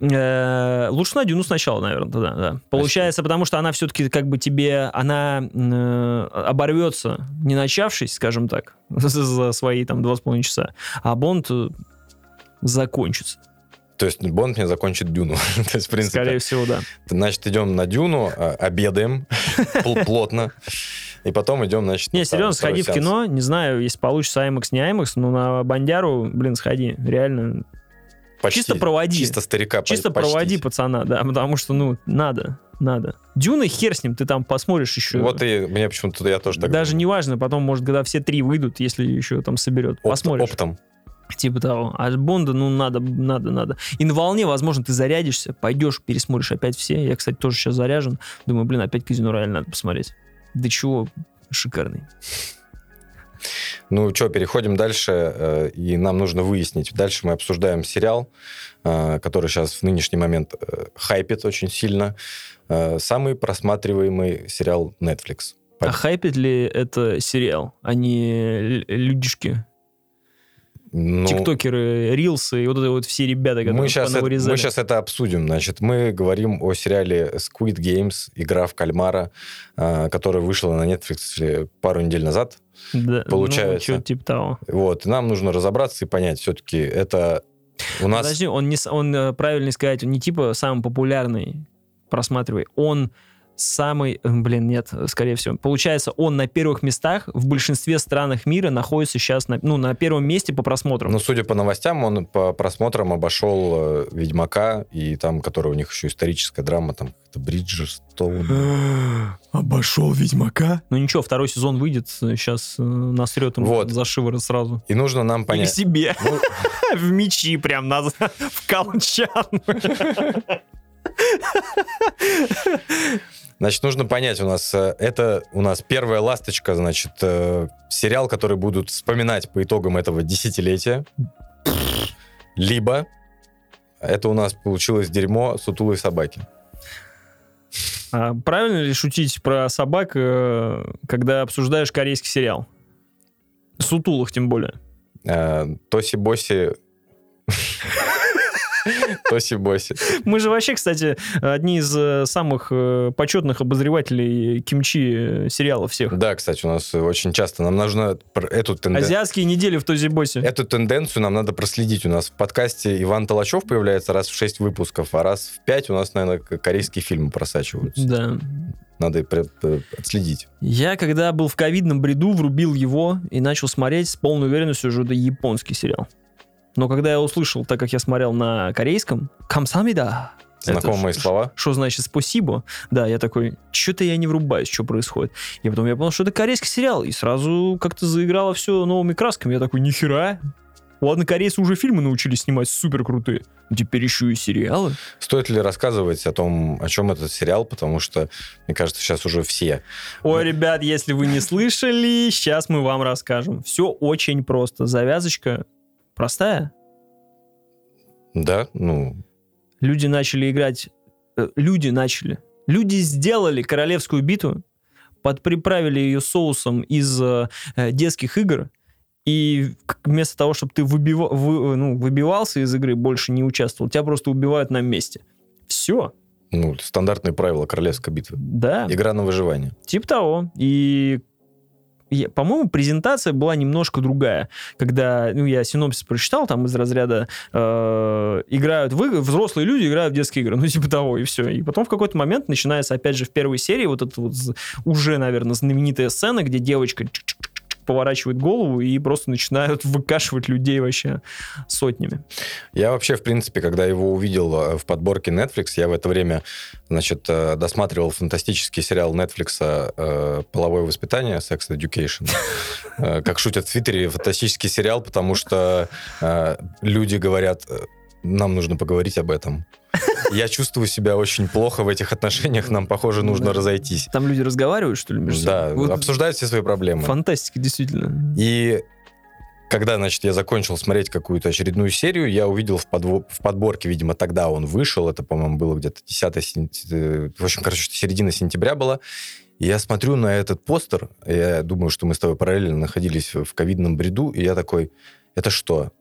э, Лучше на Дюну сначала, наверное, да, да. Получается, потому что она все-таки как бы тебе, она э, оборвется, не начавшись, скажем так, за- свои там два с половиной часа, а Бонд э, закончится. То есть Бонд мне закончит Дюну. То есть, в принципе, Скорее всего, да. значит, идем на Дюну, а, обедаем пл- плотно, и потом идем, значит... Не, серьезно, сходи в кино, не знаю, если получится IMAX, не IMAX, но на Бондяру, блин, сходи, реально. Почти. чисто проводи. Чисто старика Чисто почтить. проводи пацана, да, потому что, ну, надо, надо. Дюна, хер с ним, ты там посмотришь еще. Вот и мне почему-то я тоже так Даже думаю. не важно, потом, может, когда все три выйдут, если еще там соберет, Опт- посмотришь. Оптом. Типа того. А Бонда, ну, надо, надо, надо. И на волне, возможно, ты зарядишься, пойдешь, пересмотришь опять все. Я, кстати, тоже сейчас заряжен. Думаю, блин, опять Казино Рояль надо посмотреть. Да чего, шикарный. Ну что, переходим дальше, э, и нам нужно выяснить. Дальше мы обсуждаем сериал, э, который сейчас в нынешний момент э, хайпит очень сильно. Самый просматриваемый сериал Netflix. А хайпит ли это сериал, а не людишки, Ну, тиктокеры, рилсы и вот это вот все ребята, которые мы сейчас, это, мы сейчас это обсудим. Значит, мы говорим о сериале Squid Games, игра в кальмара, э, которая вышла на Netflix пару недель назад. Да, получается. Ну, что типа того. Вот, нам нужно разобраться и понять, все-таки это у нас... Подожди, он, не, он э, правильно сказать, он не типа самый популярный, просматривай, он самый, э, блин, нет, скорее всего. Получается, он на первых местах в большинстве странах мира находится сейчас на, ну, на первом месте по просмотрам. Ну, судя по новостям, он по просмотрам обошел э, Ведьмака, и там, который у них еще историческая драма, там это Бриджерстоун. Обошел Ведьмака? Ну ничего, второй сезон выйдет, сейчас насрет ему Вот. за шиворот сразу. И нужно нам Или понять. себе. Ну, В мечи прям назад, в колчан. Значит, нужно понять, у нас э, это у нас первая ласточка, значит, э, сериал, который будут вспоминать по итогам этого десятилетия. Либо это у нас получилось дерьмо сутулой собаки. А правильно ли шутить про собак, э, когда обсуждаешь корейский сериал? Сутулых тем более. Э, Тоси-боси... Тоси-боси. Мы же вообще, кстати, одни из э, самых э, почетных обозревателей кимчи э, сериалов всех. Да, кстати, у нас очень часто нам нужно эту тенденцию... Азиатские недели в Този-Босе. Эту тенденцию нам надо проследить. У нас в подкасте Иван Толачев появляется раз в 6 выпусков, а раз в 5 у нас, наверное, корейские фильмы просачиваются. Да. Надо отследить. Я, когда был в ковидном бреду, врубил его и начал смотреть с полной уверенностью, что это японский сериал. Но когда я услышал, так как я смотрел на корейском, «Камсамида», Знакомые слова? Что значит спасибо? Да, я такой, что-то я не врубаюсь, что происходит. И потом я понял, что это корейский сериал. И сразу как-то заиграло все новыми красками. Я такой, нихера. Ладно, корейцы уже фильмы научились снимать супер крутые. Теперь еще и сериалы. Стоит ли рассказывать о том, о чем этот сериал, потому что, мне кажется, сейчас уже все. Ой, ребят, если вы не слышали, сейчас мы вам расскажем. Все очень просто. Завязочка простая. Да, ну, Люди начали играть... э, Люди начали. Люди сделали королевскую битву, подприправили ее соусом из э, э, детских игр, и вместо того, чтобы ты выбива- вы- ну, выбивался из игры, больше не участвовал, тебя просто убивают на месте. Все. ну, стандартные правила королевской битвы. Да. Игра на выживание. Типа того. И, по-моему, презентация была немножко другая. Когда, ну, я синопсис прочитал, там из разряда э, играют в игры, взрослые люди играют в детские игры, ну, типа того, и все. И потом в какой-то момент начинается, опять же, в первой серии вот эта вот уже, наверное, знаменитая сцена, где девочка поворачивает голову и просто начинают выкашивать людей вообще сотнями. Я вообще, в принципе, когда его увидел э, в подборке Netflix, я в это время, значит, э, досматривал фантастический сериал Netflix э, «Половое воспитание», «Sex Education». Как шутят в Твиттере, фантастический сериал, потому что люди говорят, нам нужно поговорить об этом. Я чувствую себя очень плохо в этих отношениях, нам, похоже, нужно Да. разойтись. Там люди разговаривают, что ли, между Да, собой? Вот обсуждают все свои проблемы. Фантастика, действительно. И когда, значит, я закончил смотреть какую-то очередную серию, я увидел в, подво- в подборке, видимо, тогда он вышел, это, по-моему, было где-то 10 сентября, в общем, короче, середина сентября была, и я смотрю на этот постер, я думаю, что мы с тобой параллельно находились в ковидном бреду, и я такой, это что,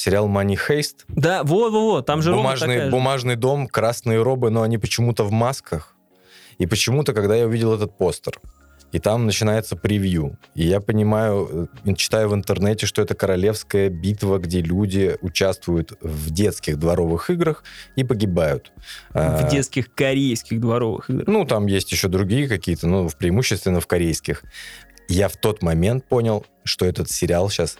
сериал Money Heist? Да, вот-вот-вот, там же бумажный, же. бумажный дом, красные робы, но они почему-то в масках. И почему-то, когда я увидел этот постер, и там начинается превью, и я понимаю, э, читаю в интернете, что это королевская битва, где люди участвуют в детских дворовых играх и погибают. А, В детских корейских дворовых играх. Ну, там есть еще другие какие-то, но в- преимущественно в корейских. Я в тот момент понял, что этот сериал сейчас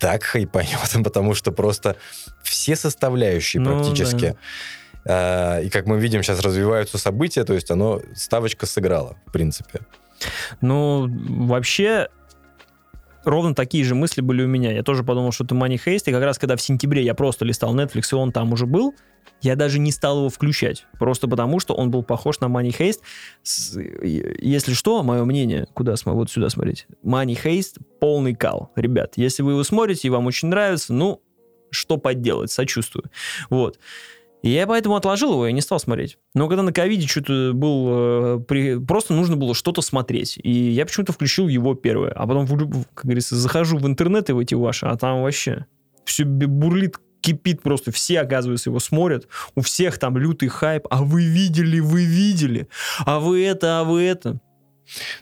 так хайпанет, потому что просто все составляющие Ну, практически. э, и как мы видим, сейчас развиваются события, то есть оно, ставочка сыграла, в принципе. Ну, вообще, ровно такие же мысли были у меня. Я тоже подумал, что это Money Heist, и как раз когда в сентябре я просто листал Netflix, и он там уже был, я даже не стал его включать. Просто потому, что он был похож на Money Heist. Если что, мое мнение, куда смо- вот сюда смотреть. Money Heist полный кал. Ребят, если вы его смотрите и вам очень нравится, ну, что поделать, сочувствую. Вот. И я поэтому отложил его и не стал смотреть. Но когда на ковиде что-то был... э, при- Просто нужно было что-то смотреть. И я почему-то включил его первое. А потом, как говорится, захожу в интернет и в эти ваши, а там вообще все бурлит, кипит просто. Все, оказывается, его смотрят. У всех там лютый хайп. А вы видели, вы видели. А вы это, а вы это.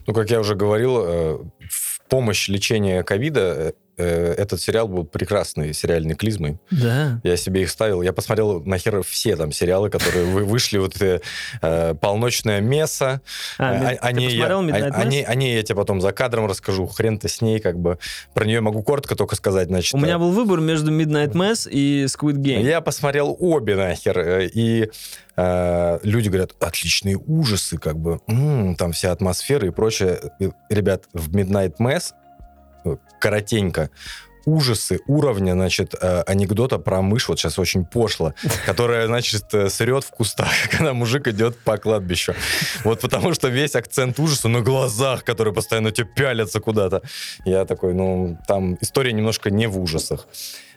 Ну, как я уже говорил, э, в помощь лечения ковида э, э, этот сериал был прекрасной сериальной клизмой. Да. Я себе их ставил. Я посмотрел нахер все там сериалы, которые вы- вышли. Вот э, э, «Полночное место». А, Э, Мид- о- ты о ней я- посмотрел о- Midnight о Mass? ней- о ней я тебе потом за кадром расскажу. Хрен-то с ней, как бы. Про нее могу коротко только сказать. Значит, У меня э, был выбор между Midnight Mass и Squid Game. Я посмотрел обе нахер, э, и э, люди говорят, отличные ужасы, как бы, М, там вся атмосфера и прочее. И, Ребят, в Midnight Mass, э, коротенько, ужасы уровня, значит, э, анекдота про мышь, вот сейчас очень пошло, которая, значит, э, срет в кустах, когда мужик идет по кладбищу. Вот потому что весь акцент ужаса на глазах, которые постоянно тебе пялятся куда-то. Я такой, ну, там история немножко не в ужасах.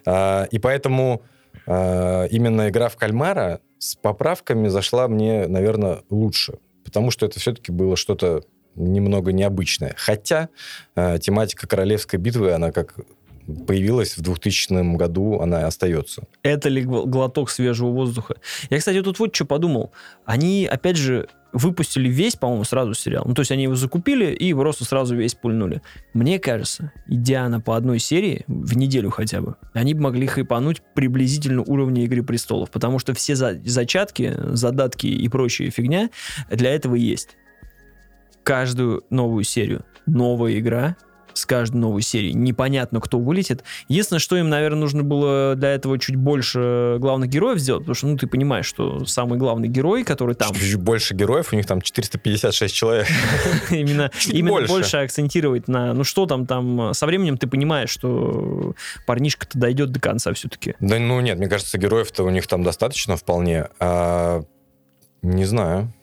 А, И поэтому а, именно игра в кальмара с поправками зашла мне, наверное, лучше. потому что это все-таки было что-то немного необычное. Хотя э, тематика королевской битвы, она как появилась в 2000 году, она остается. Это ли гл- глоток свежего воздуха? Я, кстати, тут вот что подумал. Они, опять же, выпустили весь, по-моему, сразу сериал. Ну, то есть они его закупили и просто сразу весь пульнули. Мне кажется, идя на по одной серии в неделю хотя бы, они бы могли хайпануть приблизительно уровня Игры Престолов, потому что все за- зачатки, задатки и прочая фигня для этого есть. Каждую новую серию новая игра, с каждой новой серии. Непонятно, кто вылетит. Единственное, что им, наверное, нужно было для этого чуть больше главных героев сделать, потому что, ну, ты понимаешь, что самый главный герой, который там, Чуть больше героев, у них там 456 человек. именно, Чуть больше. акцентировать на, ну, что там, там, со временем ты понимаешь, что парнишка-то дойдет до конца все-таки. Да ну нет, мне кажется, героев-то у них там достаточно вполне. А, не знаю.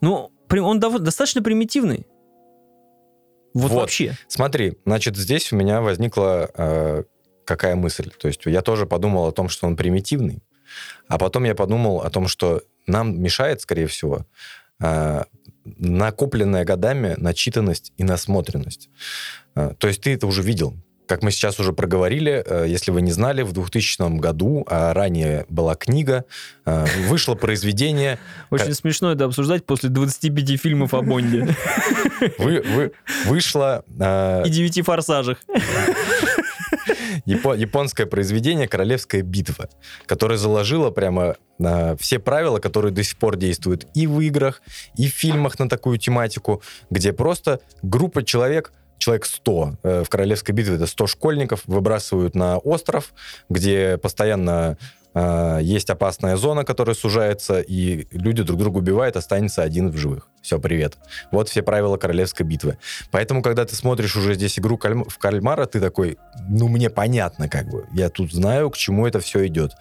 Ну, он достаточно примитивный. Вот, Вот. вообще. Смотри, значит, здесь у меня возникла э, какая мысль. То есть я тоже подумал о том, что он примитивный, а потом я подумал о том, что нам мешает, скорее всего, э, накопленная годами начитанность и насмотренность. Э, то есть ты это уже видел. Как мы сейчас уже проговорили, э, если вы не знали, в 2000 году, а ранее была книга, э, вышло произведение Очень смешно это обсуждать после 25 фильмов о Бонде вы, вы, вышло э, и 9 форсажах. Япо- японское произведение «Королевская битва», которое заложило прямо все правила, которые до сих пор действуют и в играх, и в фильмах на такую тематику, где просто группа человек, человек 100, э, в «Королевской битве» это 100 школьников, выбрасывают на остров, где постоянно э, есть опасная зона, которая сужается, и люди друг друга убивают, останется один в живых. Все, привет. Вот все правила королевской битвы. Поэтому, когда ты смотришь уже здесь игру кальм- в кальмара, ты такой, ну, мне понятно, как бы. Я тут знаю, к чему это все идет.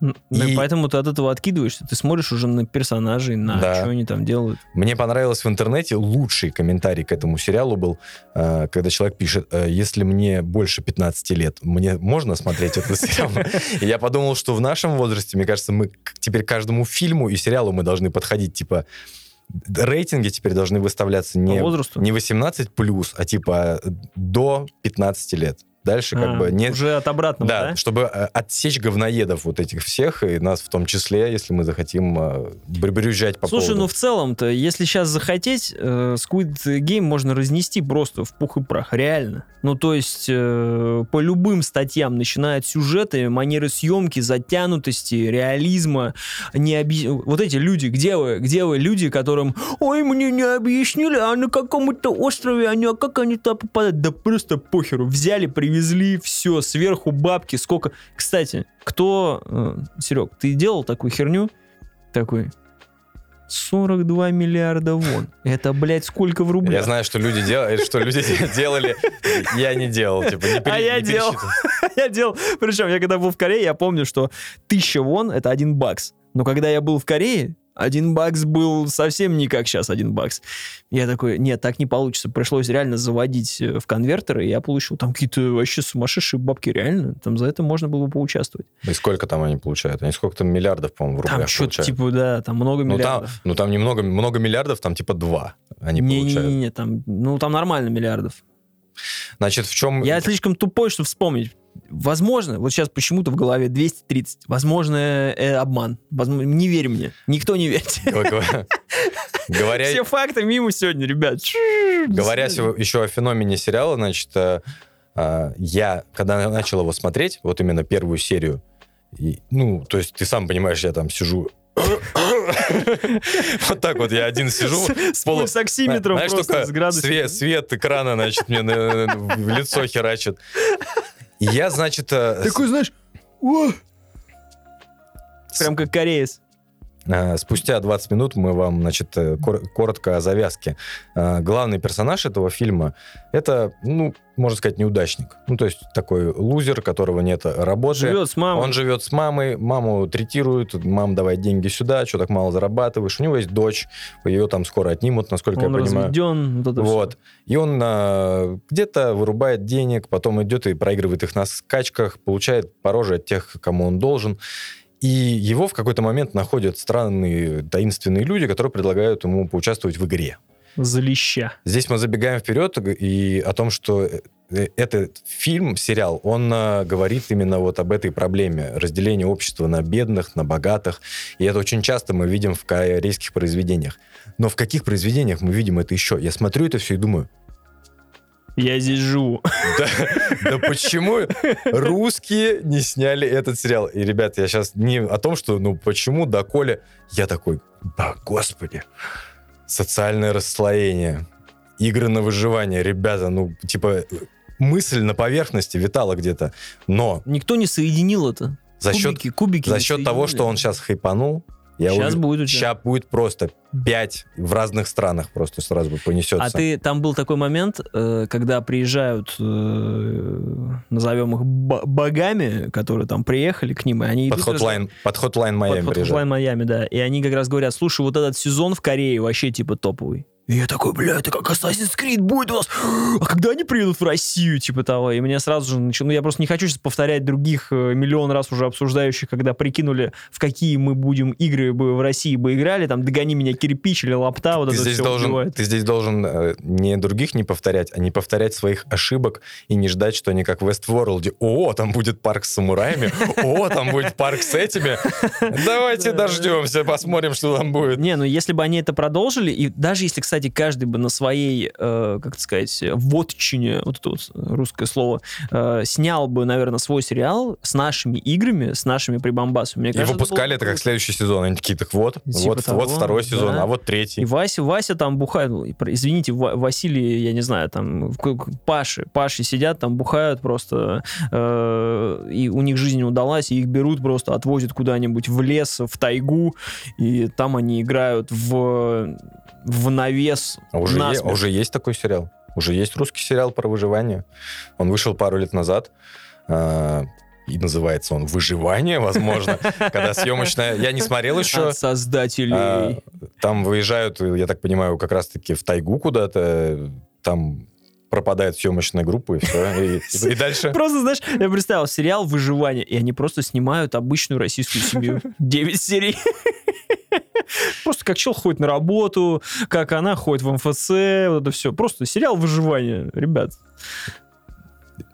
Ну, и поэтому ты от этого откидываешься. Ты смотришь уже на персонажей, на Да. что они там делают. Мне понравилось в интернете, лучший комментарий к этому сериалу был, э, когда человек пишет, э, если мне больше 15 лет, мне можно смотреть этот сериал? И я подумал, что в нашем возрасте, мне кажется, мы теперь каждому фильму и сериалу мы должны подходить, типа, рейтинги теперь должны выставляться По не, возрасту. не 18 плюс, а типа до 15 лет. Дальше как А, бы не... Уже от обратного, Да, да? чтобы э, отсечь говноедов вот этих всех, и нас в том числе, если мы захотим э, бр- брюзжать по Слушай, поводу... ну в целом-то, если сейчас захотеть, э, Squid Game можно разнести просто в пух и прах, реально. Ну, то есть, э, по любым статьям, начиная от сюжета, манеры съемки, затянутости, реализма, не объ- вот эти люди, где вы, где вы, люди, которым, ой, мне не объяснили, а на каком-то острове они, а как они туда попадают? Да просто похеру, взяли, привезли, все, сверху бабки, сколько... Кстати, кто... Серег, ты делал такую херню? Такой, 42 миллиарда вон. Это, блядь, сколько в рублях? Я знаю, что люди делали, что люди делали, я не делал, типа, не пере- А я не делал. я делал. Причем, я когда был в Корее, я помню, что 1000 вон это 1 бакс. Но когда я был в Корее, один бакс был совсем не как сейчас один бакс. Я такой, нет, так не получится. Пришлось реально заводить э, в конвертеры, и я получил там какие-то вообще сумасшедшие бабки, реально. Там за это можно было бы поучаствовать. И сколько там они получают? Они сколько там миллиардов, по-моему, в Там рублях что-то получают? типа, да, там много ну, там, миллиардов. ну, там немного, много миллиардов, там типа два они получают. Не-не-не, там, ну там нормально миллиардов. Значит, в чем... Я слишком тупой, чтобы вспомнить. Возможно, вот сейчас почему-то в голове 230. Возможно, э, обман. Возможно, не верь мне. Никто не верит. Говоря, Все факты мимо сегодня, ребят. говоря еще о феномене сериала, значит, э, э, я, когда начал его смотреть, вот именно первую серию, и, ну, то есть ты сам понимаешь, я там сижу... Вот так вот я один сижу. С полу- пульсоксиметром Знаешь, просто, с градусником. свет, экрана, значит, мне в лицо херачит. Я, значит... э, знаешь, прям как кореец. Э, Спустя 20 минут мы вам, значит, э, кор- коротко о завязке. Э, Главный персонаж этого фильма — это, ну, можно сказать, неудачник. Ну, то есть такой лузер, которого нет работы. Живет с мамой. Он живет с мамой, маму третируют, мам, давай деньги сюда, что так мало зарабатываешь. У него есть дочь, ее там скоро отнимут, насколько Он я понимаю. разведен. Вот это. Вот. И он а, где-то вырубает денег, потом идет и проигрывает их на скачках, получает по роже от тех, кому он должен. И его в какой-то момент находят странные таинственные люди, которые предлагают ему поучаствовать в игре. За леща. Здесь мы забегаем вперед и о том, что э, этот фильм, сериал, он э, говорит именно вот об этой проблеме разделения общества на бедных, на богатых. И это очень часто мы видим в корейских произведениях. Но в каких произведениях мы видим это еще? Я смотрю это все и думаю, Я здесь живу. да, да почему русские не сняли этот сериал? И, ребят, я сейчас не о том, что, ну, почему доколе... Я такой, да, господи, социальное расслоение, игры на выживание, ребята, ну, типа, мысль на поверхности витала где-то, но Никто не соединил это. за счет, кубики, кубики за счет того, что он сейчас хайпанул, я Щас увид- будет у тебя. ща будет просто пять в разных странах просто сразу понесется. А ты там был такой момент, э, когда приезжают, э, назовем их бо- богами, которые там приехали к ним, и они под Hotline, под Hotline Miami под. Hotline Майами, да. И они как раз говорят, слушай, вот этот сезон в Корее вообще типа топовый. И я такой, бля, это как Assassin's Creed будет у нас. А когда они приедут в Россию, типа того? И мне сразу же начало... Ну, я просто не хочу сейчас повторять других э, миллион раз уже обсуждающих, когда прикинули, в какие мы будем игры бы в России бы играли, там, догони меня кирпич или лапта, вот ты, это здесь всё должен, убивает. ты здесь должен э, не других не повторять, а не повторять своих ошибок и не ждать, что они как в Westworld. О, там будет парк с самураями, о, там будет парк с этими. Давайте дождемся, посмотрим, что там будет. Не, ну если бы они это продолжили, и даже если, кстати, каждый бы на своей, э, как это сказать, вотчине, вот это вот русское слово, э, снял бы, наверное, свой сериал с нашими играми, с нашими прибамбасами. Мне И кажется, выпускали было это бы как следующий сезон. Они такие, так вот, Типа вот, того, вот второй сезон, да. а вот И третий. Вася, Вася там бухает, ну, и извините, Ва- Василий, я не знаю, там, Паши, Паши сидят там, бухают просто, э, и у них жизнь не удалась, и их берут просто, отвозят куда-нибудь в лес, в тайгу, и там они играют в, в навес А уже, е- уже есть такой сериал. Уже есть русский сериал про выживание. Он вышел пару лет назад. а, и называется он «Выживание», возможно. Когда съемочная... Я не смотрел еще. от создателей. А, Там выезжают, я так понимаю, как раз-таки в тайгу куда-то. Там пропадает съемочная группа, и все. И, и дальше... Просто, знаешь, я представил сериал «Выживание», и они просто снимают обычную российскую семью. 9 серий. Просто как чел ходит на работу, как она ходит в МФЦ, вот это все. Просто сериал «Выживание», ребят.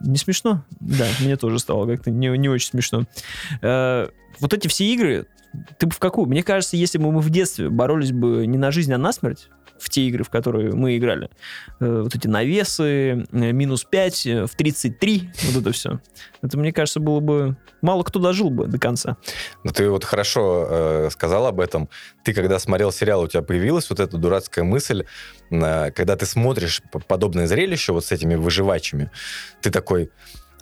Не смешно? Да, мне тоже стало как-то не, не очень смешно. Э, вот эти все игры, ты бы в какую? Мне кажется, если бы мы в детстве боролись бы не на жизнь, а на смерть, в те игры, в которые мы играли, э, вот эти навесы, э, минус 5, э, в 33, вот это все. Это, мне кажется, было бы... Мало кто дожил бы до конца. Ну, ты вот хорошо э, сказал об этом. Ты, когда смотрел сериал, у тебя появилась вот эта дурацкая мысль, э, когда ты смотришь подобное зрелище вот с этими выживачами, ты такой...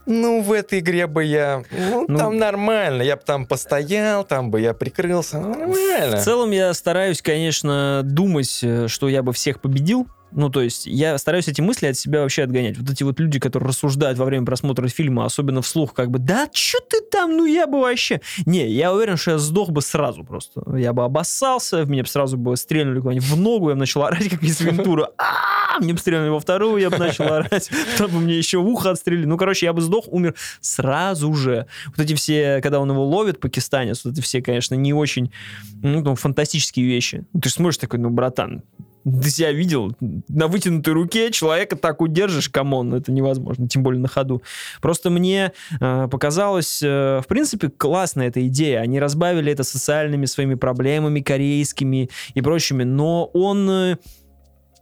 Ну, в этой игре бы я... Ну, Ну, там нормально. Я бы там постоял, там бы я прикрылся. ну, Нормально. В целом я стараюсь, конечно, думать, э, что я бы всех победил. Ну, то есть я стараюсь эти мысли от себя вообще отгонять. Вот эти вот люди, которые рассуждают во время просмотра фильма, особенно вслух, как бы, да что ты там, ну я бы вообще... Не, я уверен, что я сдох бы сразу просто. Я бы обоссался, в меня бы сразу бы стрельнули куда-нибудь в ногу, я бы начал орать, как из Вентура. А, Мне бы стрельнули во вторую, я бы начал орать. Потом бы мне еще ухо отстрелили. Ну, короче, я бы сдох, умер сразу же. Вот эти все, когда он его ловит, пакистанец, вот эти все, конечно, не очень, ну, там, фантастические вещи. Ну, Ты же смотришь такой, ну, братан, ты себя видел? На вытянутой руке человека так удержишь, come on, это невозможно, тем более на ходу. Просто мне э, показалось, э, в принципе, классная эта идея. Они разбавили это социальными своими проблемами, корейскими и прочими, но он... э,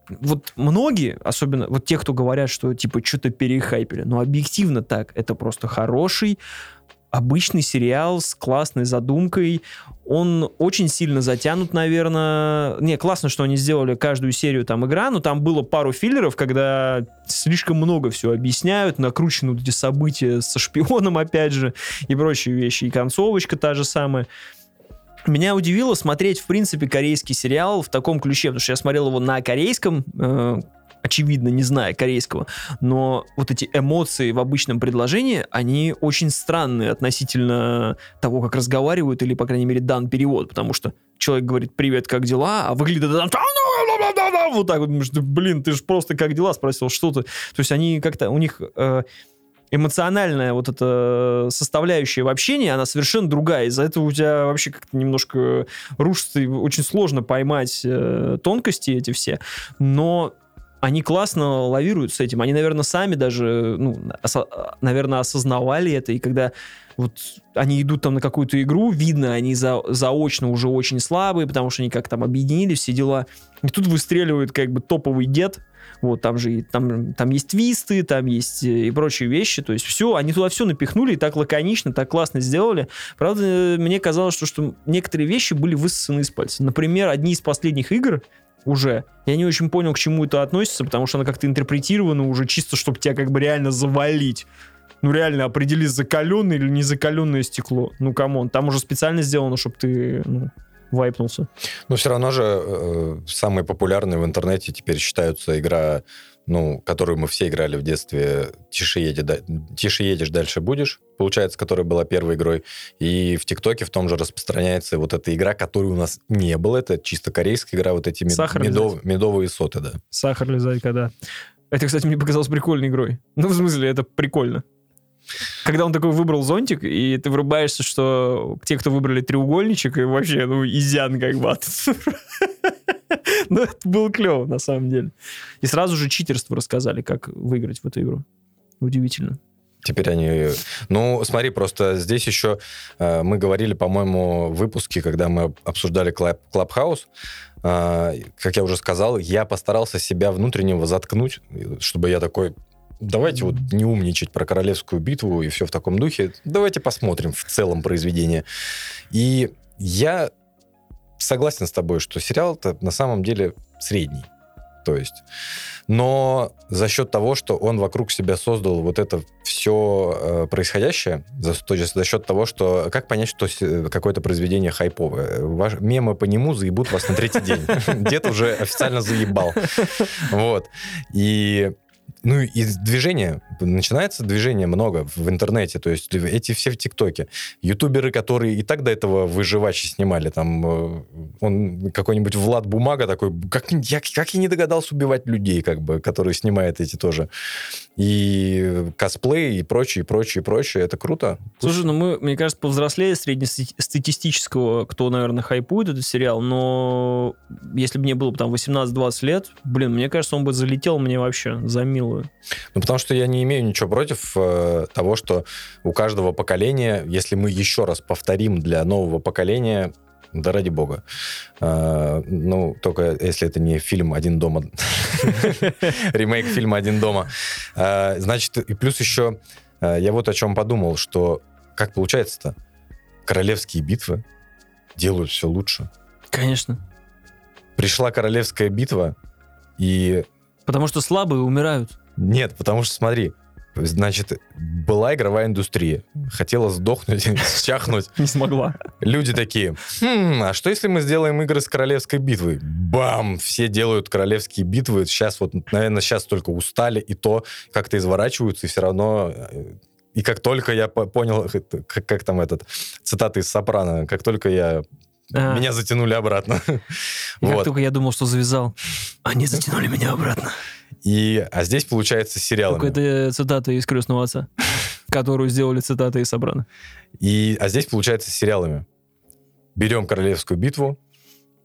вот многие, особенно вот те, кто говорят, что типа что-то перехайпили, но объективно так, это просто хороший, обычный сериал с классной задумкой. Он очень сильно затянут, наверное. Не, классно, что они сделали каждую серию там игра, но там было пару филлеров, когда слишком много все объясняют, накручены эти события со шпионом, опять же, и прочие вещи. И концовочка та же самая. Меня удивило смотреть, в принципе, корейский сериал в таком ключе, потому что я смотрел его на корейском, э, очевидно, не зная корейского, но вот эти эмоции в обычном предложении, они очень странные относительно того, как разговаривают, или, по крайней мере, дан перевод, потому что человек говорит «Привет, как дела?», а выглядит там вот так вот, думаешь, «Да, блин, ты же просто как дела спросил, что ты? То есть они как-то, у них э, эмоциональная вот эта составляющая в общении, она совершенно другая. Из-за этого у тебя вообще как-то немножко рушится, и очень сложно поймать э, тонкости эти все. Но они классно лавируют с этим. Они, наверное, сами даже, ну, осо- наверное, осознавали это. И когда вот они идут там на какую-то игру, видно, они за- заочно уже очень слабые, потому что они как там объединили все дела. И тут выстреливает как бы топовый дед. Вот, там же там, там есть твисты, там есть э, и прочие вещи. То есть все, они туда все напихнули и так лаконично, так классно сделали. Правда, мне казалось, что, что некоторые вещи были высосаны из пальца. Например, одни из последних игр уже. Я не очень понял, к чему это относится, потому что она как-то интерпретирована уже чисто, чтобы тебя как бы реально завалить. Ну реально определи, закаленное или не закаленное стекло. Ну come on, там уже специально сделано, чтобы ты ну, вайпнулся. Но все равно же э, самой популярной в интернете теперь считаются игра, ну, которую мы все играли в детстве, «Тише, едешь, да- «Тише едешь, дальше будешь», получается, которая была первой игрой. И в ТикТоке в том же распространяется вот эта игра, которой у нас не было. Это чисто корейская игра, вот эти мед- медов- медовые соты, да. Сахар лизайка, да. Это, кстати, мне показалось прикольной игрой. Ну, в смысле, это прикольно. Когда он такой выбрал зонтик, и ты врубаешься, что те, кто выбрали треугольничек, и вообще, ну, изян как бы. Ну, это было клево, на самом деле. И сразу же читерство рассказали, как выиграть в эту игру. Удивительно. Теперь они... Ну, смотри, просто здесь еще э, мы говорили, по-моему, в выпуске, когда мы обсуждали Клаб- Клабхаус, э, как я уже сказал, я постарался себя внутреннего заткнуть, чтобы я такой, давайте вот не умничать про королевскую битву и все в таком духе, давайте посмотрим в целом произведение. И я согласен с тобой, что сериал-то на самом деле средний. То есть, но за счет того, что он вокруг себя создал вот это все происходящее, за, то есть за счет того, что как понять, что какое-то произведение хайповое? Ваш, мемы по нему заебут вас на третий день. Дед уже официально заебал. Вот. И ну и движение, начинается движение много в интернете, то есть эти все в ТикТоке. Ютуберы, которые и так до этого выживачи снимали, там э, он какой-нибудь Влад Бумага такой, как, я, как я не догадался убивать людей, как бы, которые снимают эти тоже. И косплей, и прочее, и прочее, и прочее, это круто. Слушай, ну мы, мне кажется, повзрослее среднестатистического, кто, наверное, хайпует этот сериал, но если бы мне было бы там 18-20 лет, блин, мне кажется, он бы залетел мне вообще за милую. Ну, потому что я не имею ничего против э, того, что у каждого поколения, если мы еще раз повторим для нового поколения, да ради бога. Э, ну, только если это не фильм «Один дома», ремейк фильма «Один дома». Э, значит, и плюс еще э, я вот о чем подумал, что как получается-то? Королевские битвы делают все лучше. Конечно. Пришла королевская битва, и Потому что слабые умирают. Нет, потому что смотри, значит, была игровая индустрия, хотела сдохнуть, счахнуть. Не смогла. Люди такие, «Хм, а что если мы сделаем игры с королевской битвой? Бам! Все делают королевские битвы. Сейчас вот, наверное, сейчас только устали, и то как-то изворачиваются, и все равно... э, И как только я по- понял, как, как там этот, цитаты из Сопрано, как только я... А, Меня затянули обратно. и Как Вот. только я думал, что завязал, они затянули меня обратно. И, а здесь, получается, с сериалами. Только это цитата из «Крестного отца», которую сделали цитаты из Собрана. И, а здесь получается с сериалами. Берем королевскую битву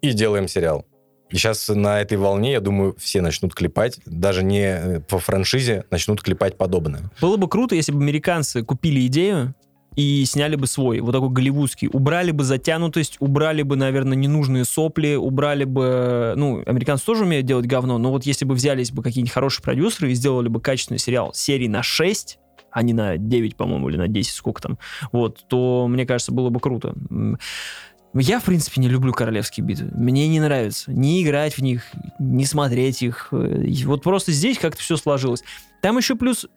и делаем сериал. И сейчас на этой волне, я думаю, все начнут клепать, даже не э, по франшизе, начнут клепать подобное. Было бы круто, если бы американцы купили идею и сняли бы свой, вот такой голливудский. Убрали бы затянутость, убрали бы, наверное, ненужные сопли, убрали бы... Ну, американцы тоже умеют делать говно, но вот если бы взялись бы какие-нибудь хорошие продюсеры и сделали бы качественный сериал серии на 6, а не на 9, по-моему, или на 10, сколько там, вот, то, мне кажется, было бы круто. Я, в принципе, не люблю королевские битвы. Мне не нравится ни играть в них, ни смотреть их. Э, Вот просто здесь как-то все сложилось. Там еще плюс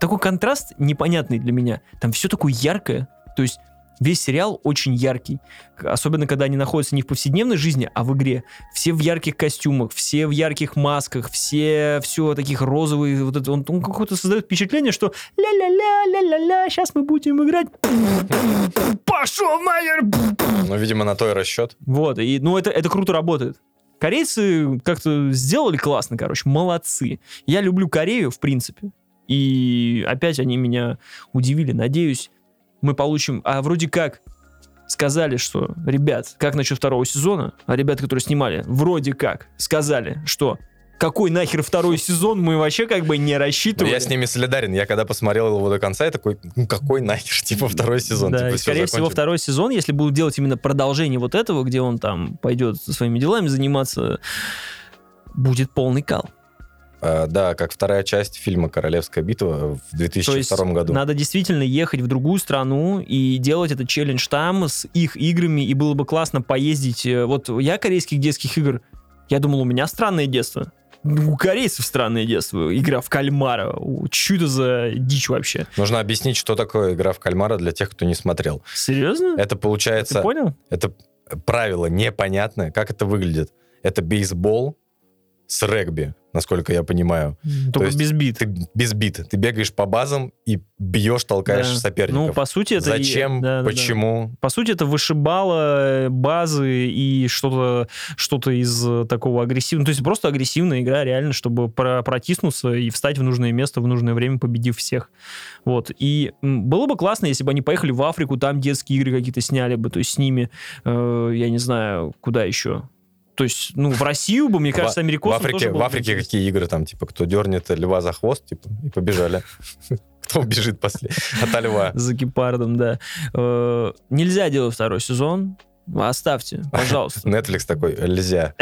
такой контраст непонятный для меня. Там все такое яркое. То есть весь сериал очень яркий. Особенно, когда они находятся не в повседневной жизни, а в игре. Все в ярких костюмах, все в ярких масках, все все таких розовые. Вот это, он, он какое-то создает впечатление, что ля-ля-ля, ля-ля-ля, сейчас мы будем играть. Пошел нахер! Ну, видимо, на то и расчет. Вот, и, ну, это, это круто работает. Корейцы как-то сделали классно, короче, молодцы. Я люблю Корею, в принципе. И опять они меня удивили. Надеюсь, мы получим... А вроде как сказали, что, ребят, как насчет второго сезона? А ребята, которые снимали, вроде как сказали, что какой нахер второй сезон, мы вообще как бы не рассчитывали. я с ними солидарен. Я когда посмотрел его до конца, я такой, ну какой нахер, типа второй сезон. Да, типа, и, скорее всего, закончили. второй сезон, если будут делать именно продолжение вот этого, где он там пойдет со своими делами заниматься, будет полный кал. А, да, как вторая часть фильма «Королевская битва» в То 2002 есть году. надо действительно ехать в другую страну и делать этот челлендж там с их играми, и было бы классно поездить. э, Вот я корейских детских игр, я думал, у меня странное детство. У корейцев странное детство. Игра в кальмара. Это за дичь вообще? Нужно объяснить, что такое игра в кальмара для тех, кто не смотрел. Серьезно? Это Ты получается... понял? Это правило непонятное. Как это выглядит? Это бейсбол с регби, насколько я понимаю. Только есть без бит. Ты без бита. Ты бегаешь по базам и бьешь, толкаешь Да. соперников. Ну, по сути, это... и- Зачем? да, да, да. Почему? По сути, это вышибало э, базы и что-то что из э, такого агрессивного. То есть просто агрессивная игра, реально, чтобы про- протиснуться и встать в нужное место в нужное время, победив всех. Вот. И было бы классно, если бы они поехали в Африку, там детские игры какие-то сняли бы, то есть с ними, э, я не знаю, куда еще. То есть, ну, в Россию бы, мне В- кажется, В американцам Африке, тоже было в Африке какие игры там, типа, кто дернет льва за хвост, типа, и побежали. Кто убежит после от льва? За гепардом, да. Э, нельзя делать второй сезон. Оставьте, пожалуйста. Netflix такой, нельзя.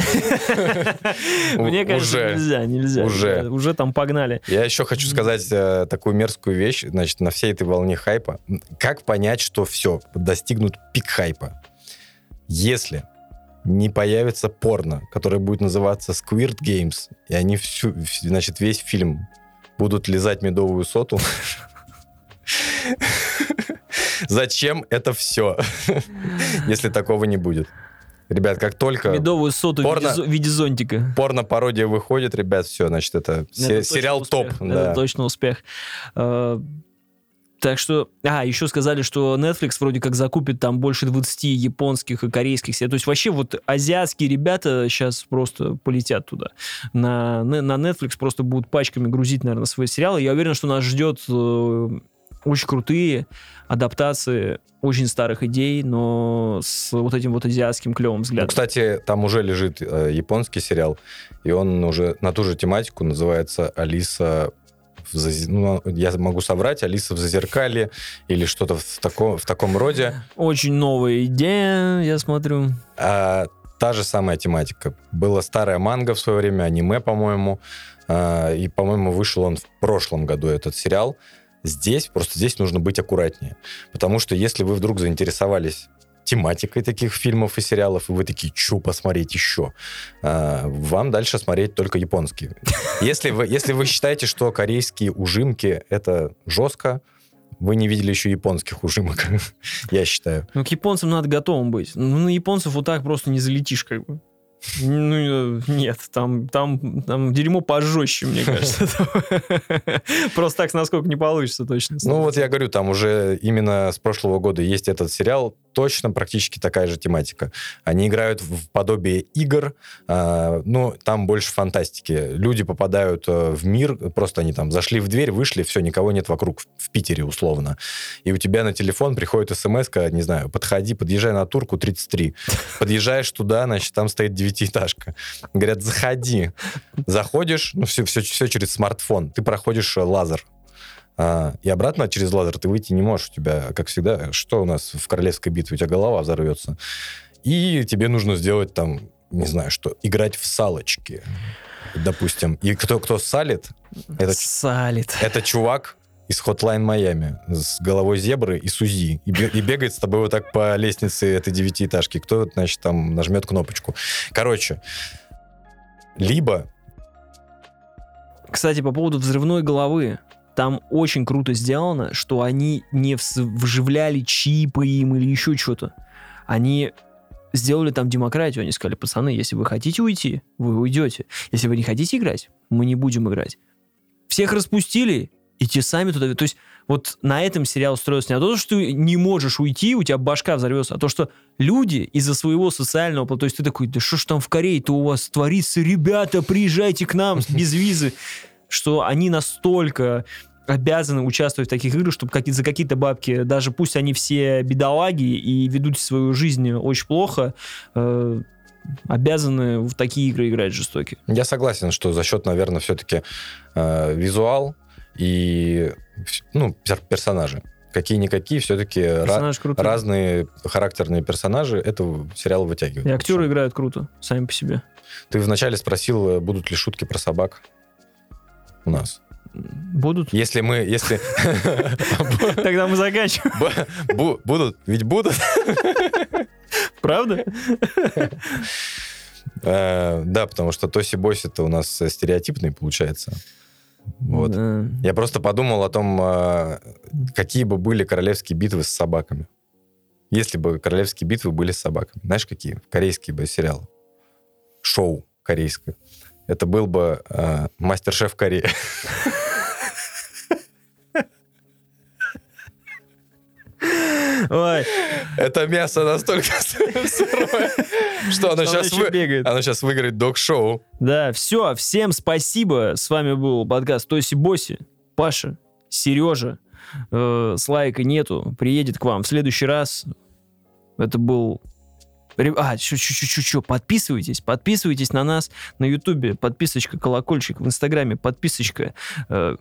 Мне кажется, нельзя, нельзя. Уже. Уже там погнали. Я еще хочу сказать э, такую мерзкую вещь, значит, на всей этой волне хайпа. Как понять, что все, достигнут пик хайпа? Если не появится порно, которое будет называться Squirt Games, и они всю, значит, весь фильм будут лизать медовую соту, зачем это все, если такого не будет? Ребят, как только Медовую соту в виде порно- в виде зонтика. порно-пародия выходит, ребят, все, значит, это, се- Это точно сериал успех. топ. Это да. точно успех. Так что... А, еще сказали, что Netflix вроде как закупит там больше 20 японских и корейских сериалов. То есть вообще вот азиатские ребята сейчас просто полетят туда. На, на Netflix просто будут пачками грузить, наверное, свои сериалы. Я уверен, что нас ждет э, очень крутые адаптации очень старых идей, но с вот этим вот азиатским клевым Ну, взглядом. кстати, там уже лежит э, японский сериал, и он уже на ту же тематику называется «Алиса в зази- ну, я могу соврать, Алиса в Зазеркалье или что-то в, тако- в таком роде. Очень новая идея, я смотрю. А, та же самая тематика. Была старая манга в свое время, аниме, по-моему, а, и, по-моему, вышел он в прошлом году, этот сериал. Здесь, просто здесь нужно быть аккуратнее. Потому что если вы вдруг заинтересовались тематикой таких фильмов и сериалов, и вы такие, что посмотреть еще, а, вам дальше смотреть только японские. Если вы, если вы считаете, что корейские ужимки это жестко, вы не видели еще японских ужимок, я считаю. Ну, к японцам надо готовым быть. Ну, на японцев вот так просто не залетишь, как бы. Ну, э, нет, там, там, там дерьмо пожестче, мне кажется. Просто так насколько не получится точно. Ну вот я говорю, там уже именно с прошлого года есть этот сериал, точно практически такая же тематика. Они играют в подобие игр, а, ну там больше фантастики. Люди попадают э, в мир, просто они там зашли в дверь, вышли, все, никого нет вокруг в, в Питере условно. И у тебя на телефон приходит смс не знаю, подходи, подъезжай на Турку 33. Подъезжаешь туда, значит, там стоит девятиэтажка. Говорят, заходи. Заходишь, ну все, все, все через смартфон. Ты проходишь э, лазер. А, и обратно через лазер ты выйти не можешь. У тебя, как всегда, что у нас в королевской битве? У тебя голова взорвется. И тебе нужно сделать там, не знаю что, играть в салочки, допустим. И кто, кто салит, это, Салит. это чувак из Hotline Miami с головой зебры и Сузи. И, и бегает с тобой вот так по лестнице этой девятиэтажки. Кто, значит, там нажмет кнопочку. Короче, либо Кстати, по поводу взрывной головы. Там очень круто сделано, что они не вживляли чипы им или еще что-то. Они сделали там демократию. Они сказали, пацаны, если вы хотите уйти, вы уйдете. Если вы не хотите играть, мы не будем играть. Всех распустили, и те сами туда... То есть вот на этом сериал строится не то, что ты не можешь уйти, у тебя башка взорвется, а то, что люди из-за своего социального... То есть ты такой, да что ж там в Корее-то у вас творится? Ребята, приезжайте к нам без визы. Что они настолько обязаны участвовать в таких играх, чтобы какие за какие-то бабки, даже пусть они все бедолаги и ведут свою жизнь очень плохо, э, обязаны в такие игры играть жестокие. Я согласен, что за счет, наверное, все-таки э, визуал и ну, пер- персонажи. Какие-никакие, все-таки крутой. разные характерные персонажи это сериал вытягивает. И актеры играют круто, сами по себе. Ты вначале спросил, э, будут ли шутки про собак у нас. Будут? Если мы, если Тогда мы заканчиваем. бу- бу- будут, ведь будут, Правда? Э, да, потому что Тоси Бойс это у нас э, стереотипный получается. Вот. Я просто подумал о том, э, какие бы были королевские битвы с собаками. Если бы королевские битвы были с собаками. Знаешь, какие? Корейские бы сериалы. Шоу корейское. Это был бы э, мастер-шеф Кореи. Ой, Это мясо настолько сырое, что оно сейчас еще бегает. оно сейчас выиграет док-шоу. Да, все, всем спасибо. С вами был подкаст Тоси Боси, Паша, Сережа. Э, Слайка нету, приедет к вам в следующий раз. Это был... А, чё-чё-чё-чё, подписывайтесь, подписывайтесь на нас на Ютубе, подписочка, колокольчик, в Инстаграме, подписочка, э,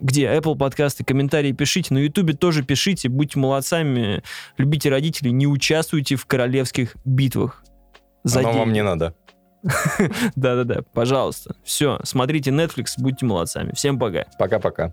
где Apple подкасты, комментарии пишите, на Ютубе тоже пишите, будьте молодцами, любите родителей, не участвуйте в королевских битвах. За Оно вам деньги. не надо. Да-да-да, пожалуйста. Все, смотрите Netflix, будьте молодцами. Всем пока. Пока-пока.